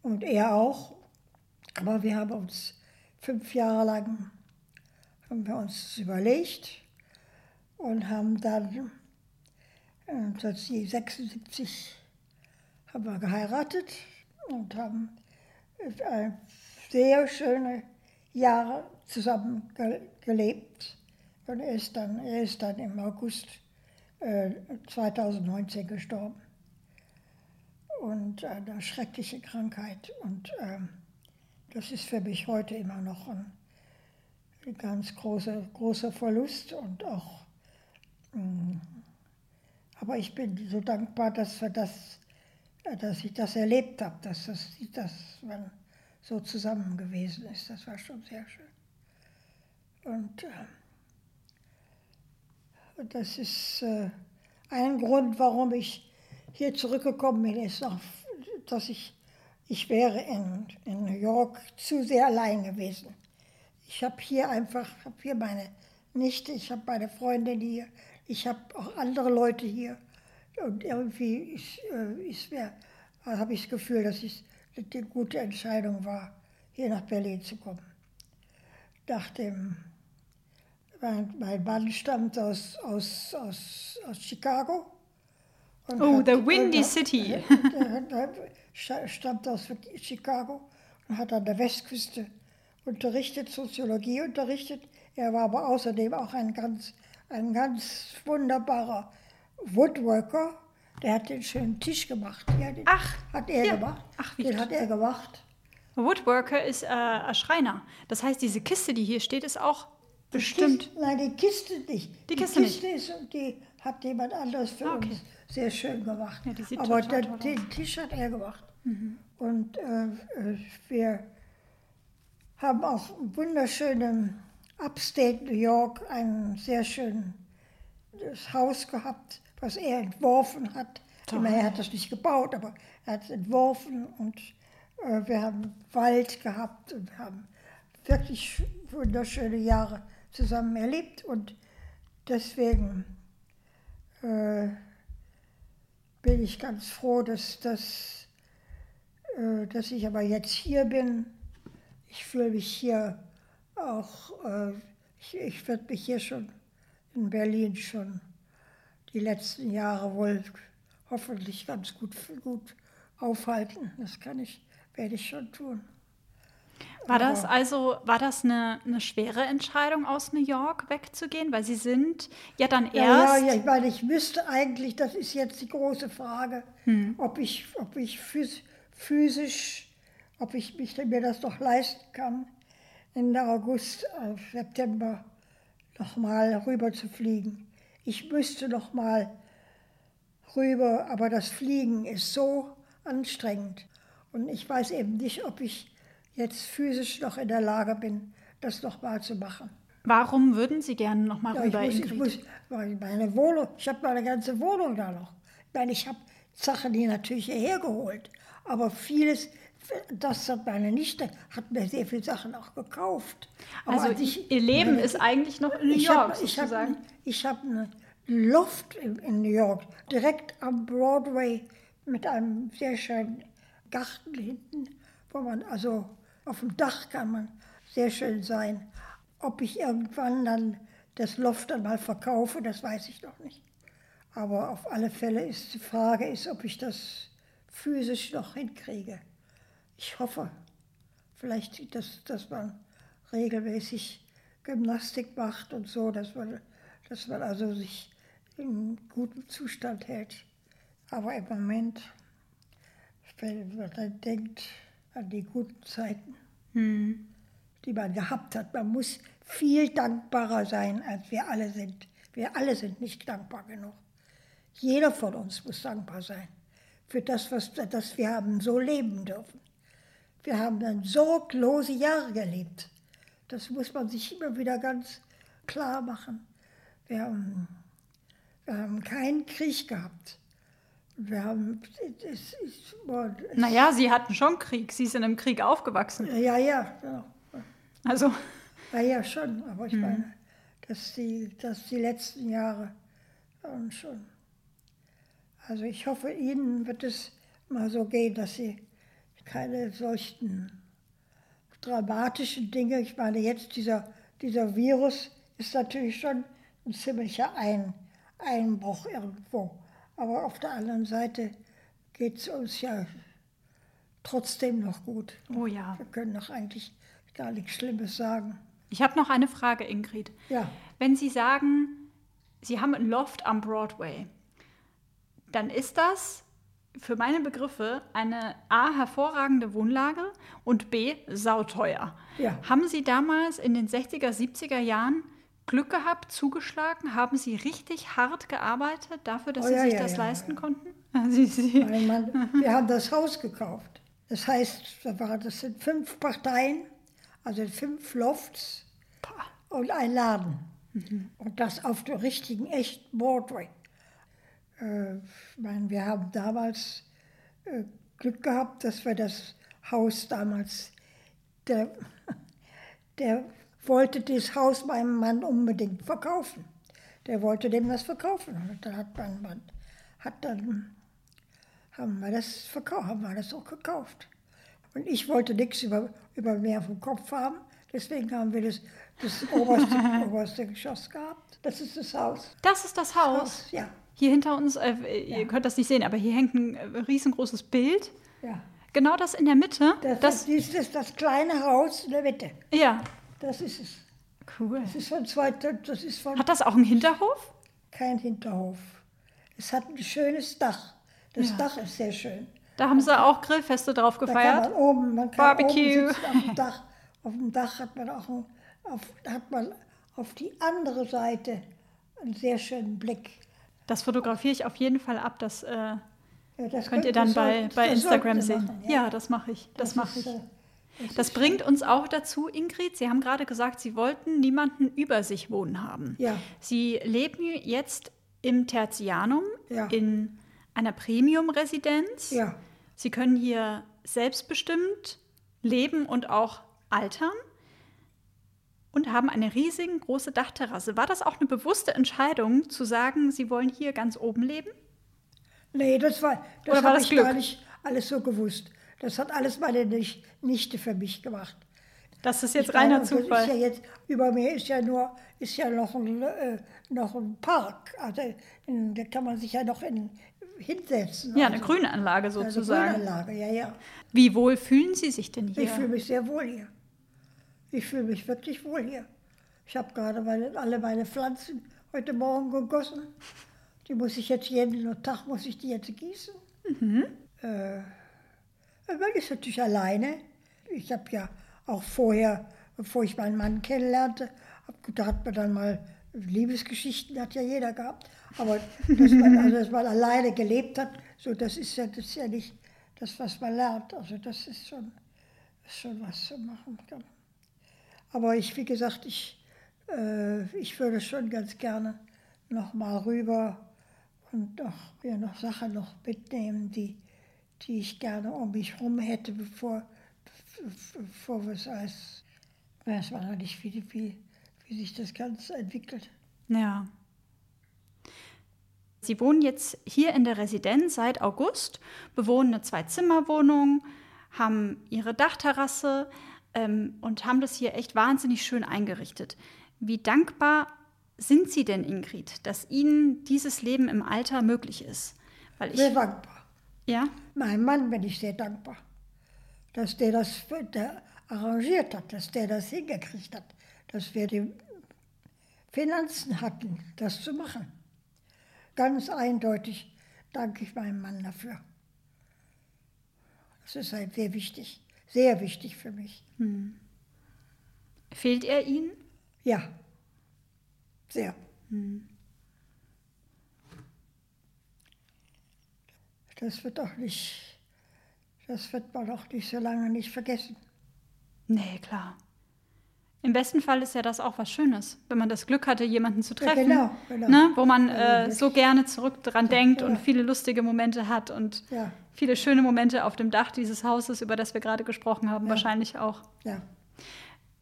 und er auch. Aber wir haben uns fünf Jahre lang haben wir uns überlegt und haben dann 1976 haben wir geheiratet und haben sehr schöne Jahre zusammen gelebt. Und er ist dann, er ist dann im August äh, 2019 gestorben. Und eine schreckliche Krankheit. Und ähm, das ist für mich heute immer noch ein ein ganz großer, großer Verlust und auch, mm, aber ich bin so dankbar, dass, wir das, äh, dass ich das erlebt habe, dass, das, dass man so zusammen gewesen ist. Das war schon sehr schön. Und, und das ist äh, ein Grund, warum ich hier zurückgekommen bin, ist auch, dass ich, ich wäre in, in New York zu sehr allein gewesen. Ich habe hier einfach, habe hier meine Nichte, ich habe meine Freundin hier, ich habe auch andere Leute hier. Und irgendwie äh, habe ich das Gefühl, dass es eine gute Entscheidung war, hier nach Berlin zu kommen. Nach dem, mein, Mann stammt aus, aus, aus, aus Chicago. oh, hat, the Windy und, City. stammt aus Chicago und hat an der Westküste unterrichtet, Soziologie unterrichtet. Er war aber außerdem auch ein ganz, ein ganz wunderbarer Woodworker. Der hat den schönen Tisch gemacht. Ja, den Ach, hat er ja. gemacht. Ach, wie den hat er gemacht. Woodworker ist äh, ein Schreiner. Das heißt, diese Kiste, die hier steht, ist auch die bestimmt. Kiste, nein, die Kiste nicht. Die Kiste, die Kiste nicht. Ist, die hat jemand anders für okay. uns sehr schön gemacht. Ja, Aber der, den Tisch hat er gemacht. Mhm. Und äh, äh wir haben auch wunderschöne Upstate New York einen sehr schönen das Haus gehabt, was er entworfen hat. Toll. Er hat das nicht gebaut, aber er hat es entworfen und äh, wir haben Wald gehabt und wir haben wirklich wunderschöne Jahre zusammen erlebt und deswegen äh, bin ich ganz froh, dass, dass, äh, dass ich aber jetzt hier bin. Ich fühle mich hier auch, äh, ich, ich werde mich hier schon in Berlin schon die letzten Jahre wohl hoffentlich ganz gut, gut aufhalten. Das kann ich, werde ich schon tun. War das also, war das eine, eine schwere Entscheidung, aus New York wegzugehen? Weil Sie sind ja dann Ja, ja, erst. ja, ich meine, ich müsste eigentlich, das ist jetzt die große Frage, ob ich, ob ich phys physisch, ob ich mich, mir das noch leisten kann, Ende August, äh, September nochmal rüber zu fliegen. Ich müsste noch mal rüber, aber das Fliegen ist so anstrengend. Und ich weiß eben nicht, ob ich jetzt physisch noch in der Lage bin, das nochmal zu machen. Warum würden Sie gerne nochmal Ja, ich rüber, ich Ingrid? muss, meine Wohnung, ich habe meine ganze Wohnung da noch. Ich meine, ich habe Sachen hier natürlich hierher geholt, aber vieles, das hat meine Nichte, hat mir sehr viele Sachen auch gekauft. Aber also als ich- Ihr Leben ist eigentlich noch in New ich York hab, ich sozusagen. habe ich hab eine Loft in, in New York, direkt am Broadway mit einem sehr schönen Garten hinten, wo man also auf dem Dach kann man sehr schön sein. Ob ich irgendwann dann das Loft dann mal verkaufe, das weiß ich noch nicht. Aber auf alle Fälle ist die Frage, ist, ob ich das physisch noch hinkriege. Ich hoffe, vielleicht, dass, dass man regelmäßig Gymnastik macht und so, dass man, dass man also sich in gutem Zustand hält. Aber im Moment, wenn man dann denkt an die guten Zeiten, die man gehabt hat, man muss viel dankbarer sein, als wir alle sind. Wir alle sind nicht dankbar genug. Jeder von uns muss dankbar sein für das, was das wir haben so leben dürfen. Wir haben dann sorglose Jahre gelebt. Das muss man sich immer wieder ganz klar machen. Wir haben, wir haben keinen Krieg gehabt. Wir haben, es, es, es, Naja, Sie hatten schon Krieg. Sie sind im Krieg aufgewachsen. ja, ja, ja, Also, ja, ja, schon. Aber ich meine, dass die, dass die letzten Jahre ähm, schon. Also ich hoffe, Ihnen wird es mal so gehen, dass Sie keine solchen dramatischen Dinge, ich meine jetzt dieser, dieser Virus ist natürlich schon ein ziemlicher ein, Einbruch irgendwo. Aber auf der anderen Seite geht es uns ja trotzdem noch gut. oh ja. Wir können doch eigentlich gar nichts Schlimmes sagen. Ich habe noch eine Frage, Ingrid. Ja, Wenn Sie sagen, Sie haben ein Loft am Broadway, dann ist das für meine Begriffe eine A, hervorragende Wohnlage und B, sauteuer. Ja. Haben Sie damals in den 60er, 70er Jahren Glück gehabt, zugeschlagen? Haben Sie richtig hart gearbeitet dafür, dass Oh Sie ja, sich ja, das leisten konnten? Sie, Sie, mein Mann, wir haben das Haus gekauft. Das heißt, das sind fünf Parteien, also fünf Lofts und ein Laden. Und das auf dem richtigen, echten Broadway. Äh, ich meine, wir haben damals äh, Glück gehabt, dass wir das Haus damals, der, der wollte das Haus meinem Mann unbedingt verkaufen. Der wollte dem das verkaufen. Und dann hat mein Mann, hat dann, haben wir das verkauft, haben wir das auch gekauft. Und ich wollte nichts über, über mehr vom Kopf haben, deswegen haben wir das, das oberste, oberste Geschoss gehabt. Das ist das Haus. das ist das Haus. Haus, ja. Hier hinter uns, äh, ihr könnt das nicht sehen, aber hier hängt ein äh, riesengroßes Bild. ja. Genau das in der Mitte. Das, Das, ist, das ist das kleine Haus in der Mitte. ja, Das ist es. cool. Das ist von zweiter, das ist von Hat das auch einen Hinterhof? kein Hinterhof. Es hat ein schönes Dach. Das Ja. Dach ist sehr schön. Da haben sie auch Grillfeste drauf Da kann gefeiert. man oben, man kann Barbecue. oben auf dem Dach. Auf dem Dach hat man auch ein, auf, hat man auf die andere Seite einen sehr schönen Blick. Das fotografiere ich auf jeden Fall ab. Das äh, Ja, das könnt ihr dann das bei, bei das Instagram sehen. machen, ja. das mache ich. Das, mache ist, ich. äh, Das bringt uns auch dazu, Ingrid, Sie haben gerade gesagt, Sie wollten niemanden über sich wohnen haben. Ja. Sie leben jetzt im Tertianum Ja. in einer Premium-Residenz. Ja. Sie können hier selbstbestimmt leben und auch altern und haben eine riesige große Dachterrasse. War das auch eine bewusste Entscheidung, zu sagen, Sie wollen hier ganz oben leben? Nee, das war, das Oder war habe das ich Glück? gar nicht alles so gewusst. Das hat alles meine Nicht- Nichte für mich gemacht. Das ist jetzt Ich meine, reiner das Ist ja Zufall. jetzt, über mir ist ja nur ist ja noch ein, äh, noch ein Park. Also in, da kann man sich ja noch in, hinsetzen. Ja, eine also, Grünanlage also sozusagen. Grünanlage, ja, ja. Wie wohl fühlen Sie sich denn hier? Ich fühle mich sehr wohl hier. Ich fühle mich wirklich wohl hier. Ich habe gerade meine, alle meine Pflanzen heute Morgen gegossen. Die muss ich jetzt jeden Tag muss ich die jetzt gießen. Äh, man ist natürlich alleine. Ich habe ja auch vorher, bevor ich meinen Mann kennenlernte, hab, da hat man dann mal Liebesgeschichten, hat ja jeder gehabt. Aber dass man, also, dass man alleine gelebt hat, so das ist ja, das ist ja nicht das, was man lernt. Also das ist schon, ist schon was zu machen kann. Aber ich, wie gesagt, ich, äh, ich würde schon ganz gerne noch mal rüber und noch, mir noch Sachen noch mitnehmen, die, die ich gerne um mich herum hätte, bevor, bevor wir es als, weiß man noch nicht, wie, wie, wie sich das Ganze entwickelt. Ja. Sie wohnen jetzt hier in der Residenz seit August, bewohnen eine Zwei-Zimmer-Wohnung, haben ihre Dachterrasse ähm, und haben das hier echt wahnsinnig schön eingerichtet. Wie dankbar sind Sie denn, Ingrid, dass Ihnen dieses Leben im Alter möglich ist? Weil ich, Sehr dankbar. ja, Meinem Mann bin ich sehr dankbar, dass der das der arrangiert hat, dass der das hingekriegt hat, dass wir die Finanzen hatten, das zu machen. Ganz eindeutig danke ich meinem Mann dafür. Das ist halt sehr wichtig, sehr wichtig für mich. fehlt er Ihnen? Ja, sehr. Das wird auch nicht, das wird man auch nicht so lange nicht vergessen. Nee, klar. Im besten Fall ist ja das auch was Schönes, wenn man das Glück hatte, jemanden zu treffen, genau, genau. Ne, wo man Also äh, so gerne zurück dran denkt und ja. viele lustige Momente hat und Ja. Viele schöne Momente auf dem Dach dieses Hauses, über das wir gerade gesprochen haben, wahrscheinlich auch. Ja,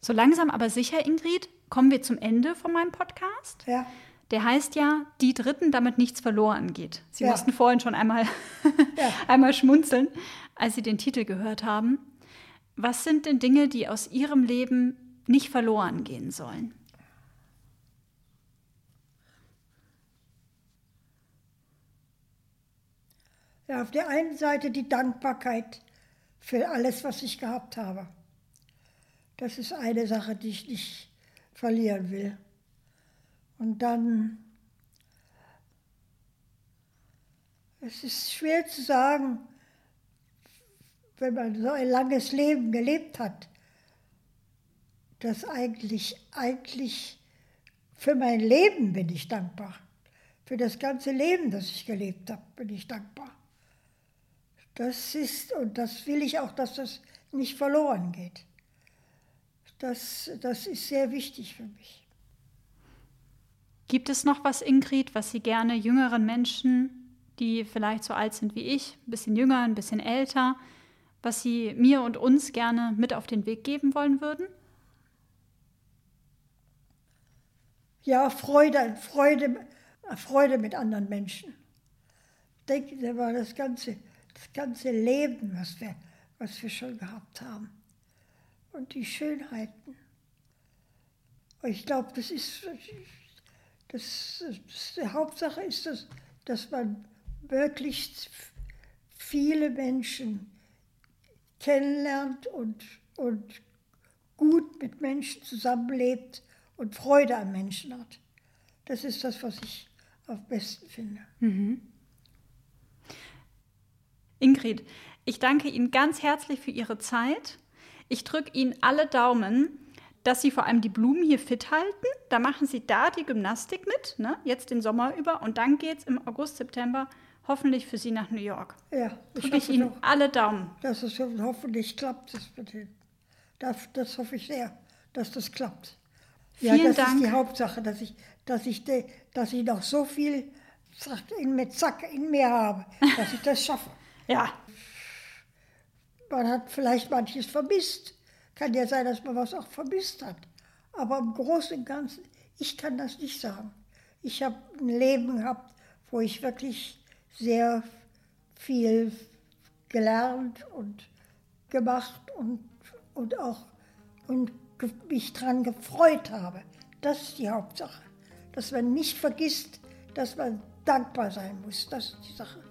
So langsam aber sicher, Ingrid, kommen wir zum Ende von meinem Podcast. ja. Der heißt ja, die Dritten, damit nichts verloren geht. Sie Ja. mussten vorhin schon einmal, Ja. einmal schmunzeln, als Sie den Titel gehört haben. Was sind denn Dinge, die aus Ihrem Leben nicht verloren gehen sollen? Auf der einen Seite die Dankbarkeit für alles, was ich gehabt habe. Das ist eine Sache, die ich nicht verlieren will. Und dann, es ist schwer zu sagen, wenn man so ein langes Leben gelebt hat, dass eigentlich, eigentlich für mein Leben bin ich dankbar. Für das ganze Leben, das ich gelebt habe, bin ich dankbar. Das ist, und das will ich auch, dass das nicht verloren geht. Das, das ist sehr wichtig für mich. Gibt es noch was, Ingrid, was Sie gerne jüngeren Menschen, die vielleicht so alt sind wie ich, ein bisschen jünger, ein bisschen älter, was Sie mir und uns gerne mit auf den Weg geben wollen würden? Ja, Freude, Freude, Freude mit anderen Menschen. Denken Sie mal das ganze, das ganze Leben, was wir, was wir schon gehabt haben. Und die Schönheiten. Ich glaube, das ist, das, das, die Hauptsache ist, das, dass man möglichst viele Menschen kennenlernt und, und gut mit Menschen zusammenlebt und Freude am Menschen hat. Das ist das, was ich am besten finde. Ingrid, ich danke Ihnen ganz herzlich für Ihre Zeit. Ich drücke Ihnen alle Daumen, dass Sie vor allem die Blumen hier fit halten. Da machen Sie da die Gymnastik mit, ne? jetzt den Sommer über. Und dann geht es im August, September hoffentlich für Sie nach New York. Ja, ich Drücke ich Ihnen doch, alle Daumen. dass es hoffentlich klappt. Das mit den, Das, das hoffe ich sehr, dass das klappt. Vielen ja, das Dank. ist die Hauptsache, dass ich, dass ich, de, dass ich noch so viel in, mit Zack in mir habe, dass ich das schaffe. Ja, Man hat vielleicht manches vermisst. Kann ja sein, dass man was auch vermisst hat. Aber im Großen und Ganzen, ich kann das nicht sagen. Ich habe ein Leben gehabt, wo ich wirklich sehr viel gelernt und gemacht und, und auch und mich daran gefreut habe. Das ist die Hauptsache. Dass man nicht vergisst, dass man dankbar sein muss. Das ist die Sache.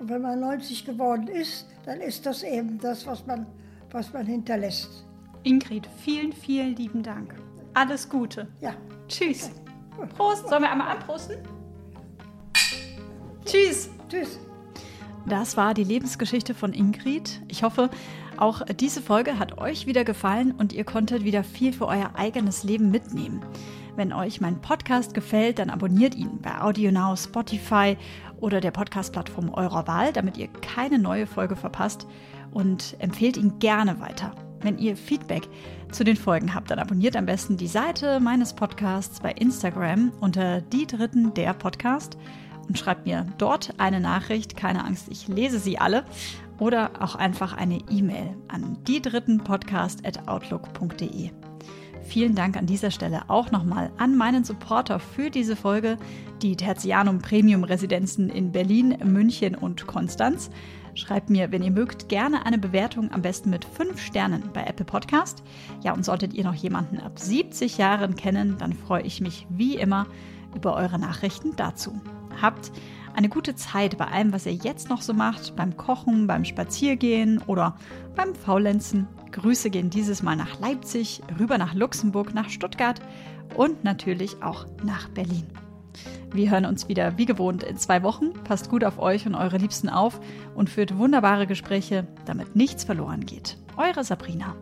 Und wenn man 90 geworden ist, dann ist das eben das, was man, was man hinterlässt. Ingrid, vielen, vielen lieben Dank. Alles Gute. Ja. Tschüss. Prost. Sollen wir einmal anprosten? Tschüss. Tschüss. Das war die Lebensgeschichte von Ingrid. Ich hoffe, auch diese Folge hat euch wieder gefallen und ihr konntet wieder viel für euer eigenes Leben mitnehmen. Wenn euch mein Podcast gefällt, dann abonniert ihn bei AudioNow, Spotify oder der Podcast-Plattform eurer Wahl, damit ihr keine neue Folge verpasst und empfehlt ihn gerne weiter. Wenn ihr Feedback zu den Folgen habt, dann abonniert am besten die Seite meines Podcasts bei Instagram unter die Dritten der Podcast und schreibt mir dort eine Nachricht. Keine Angst, ich lese sie alle. Oder auch einfach eine E-Mail an die drittenpodcast.outlook.de. Vielen Dank an dieser Stelle auch nochmal an meinen Supporter für diese Folge, die Tertianum Premium Residenzen in Berlin, München und Konstanz. Schreibt mir, wenn ihr mögt, gerne eine Bewertung, am besten mit 5 Sternen bei Apple Podcast. Ja, und solltet ihr noch jemanden ab 70 Jahren kennen, dann freue ich mich wie immer über eure Nachrichten dazu. Habt eine gute Zeit bei allem, was ihr jetzt noch so macht, beim Kochen, beim Spaziergehen oder beim Faulenzen. Grüße gehen dieses Mal nach Leipzig, rüber nach Luxemburg, nach Stuttgart und natürlich auch nach Berlin. Wir hören uns wieder wie gewohnt in zwei Wochen. Passt gut auf euch und eure Liebsten auf und führt wunderbare Gespräche, damit nichts verloren geht. Eure Sabrina.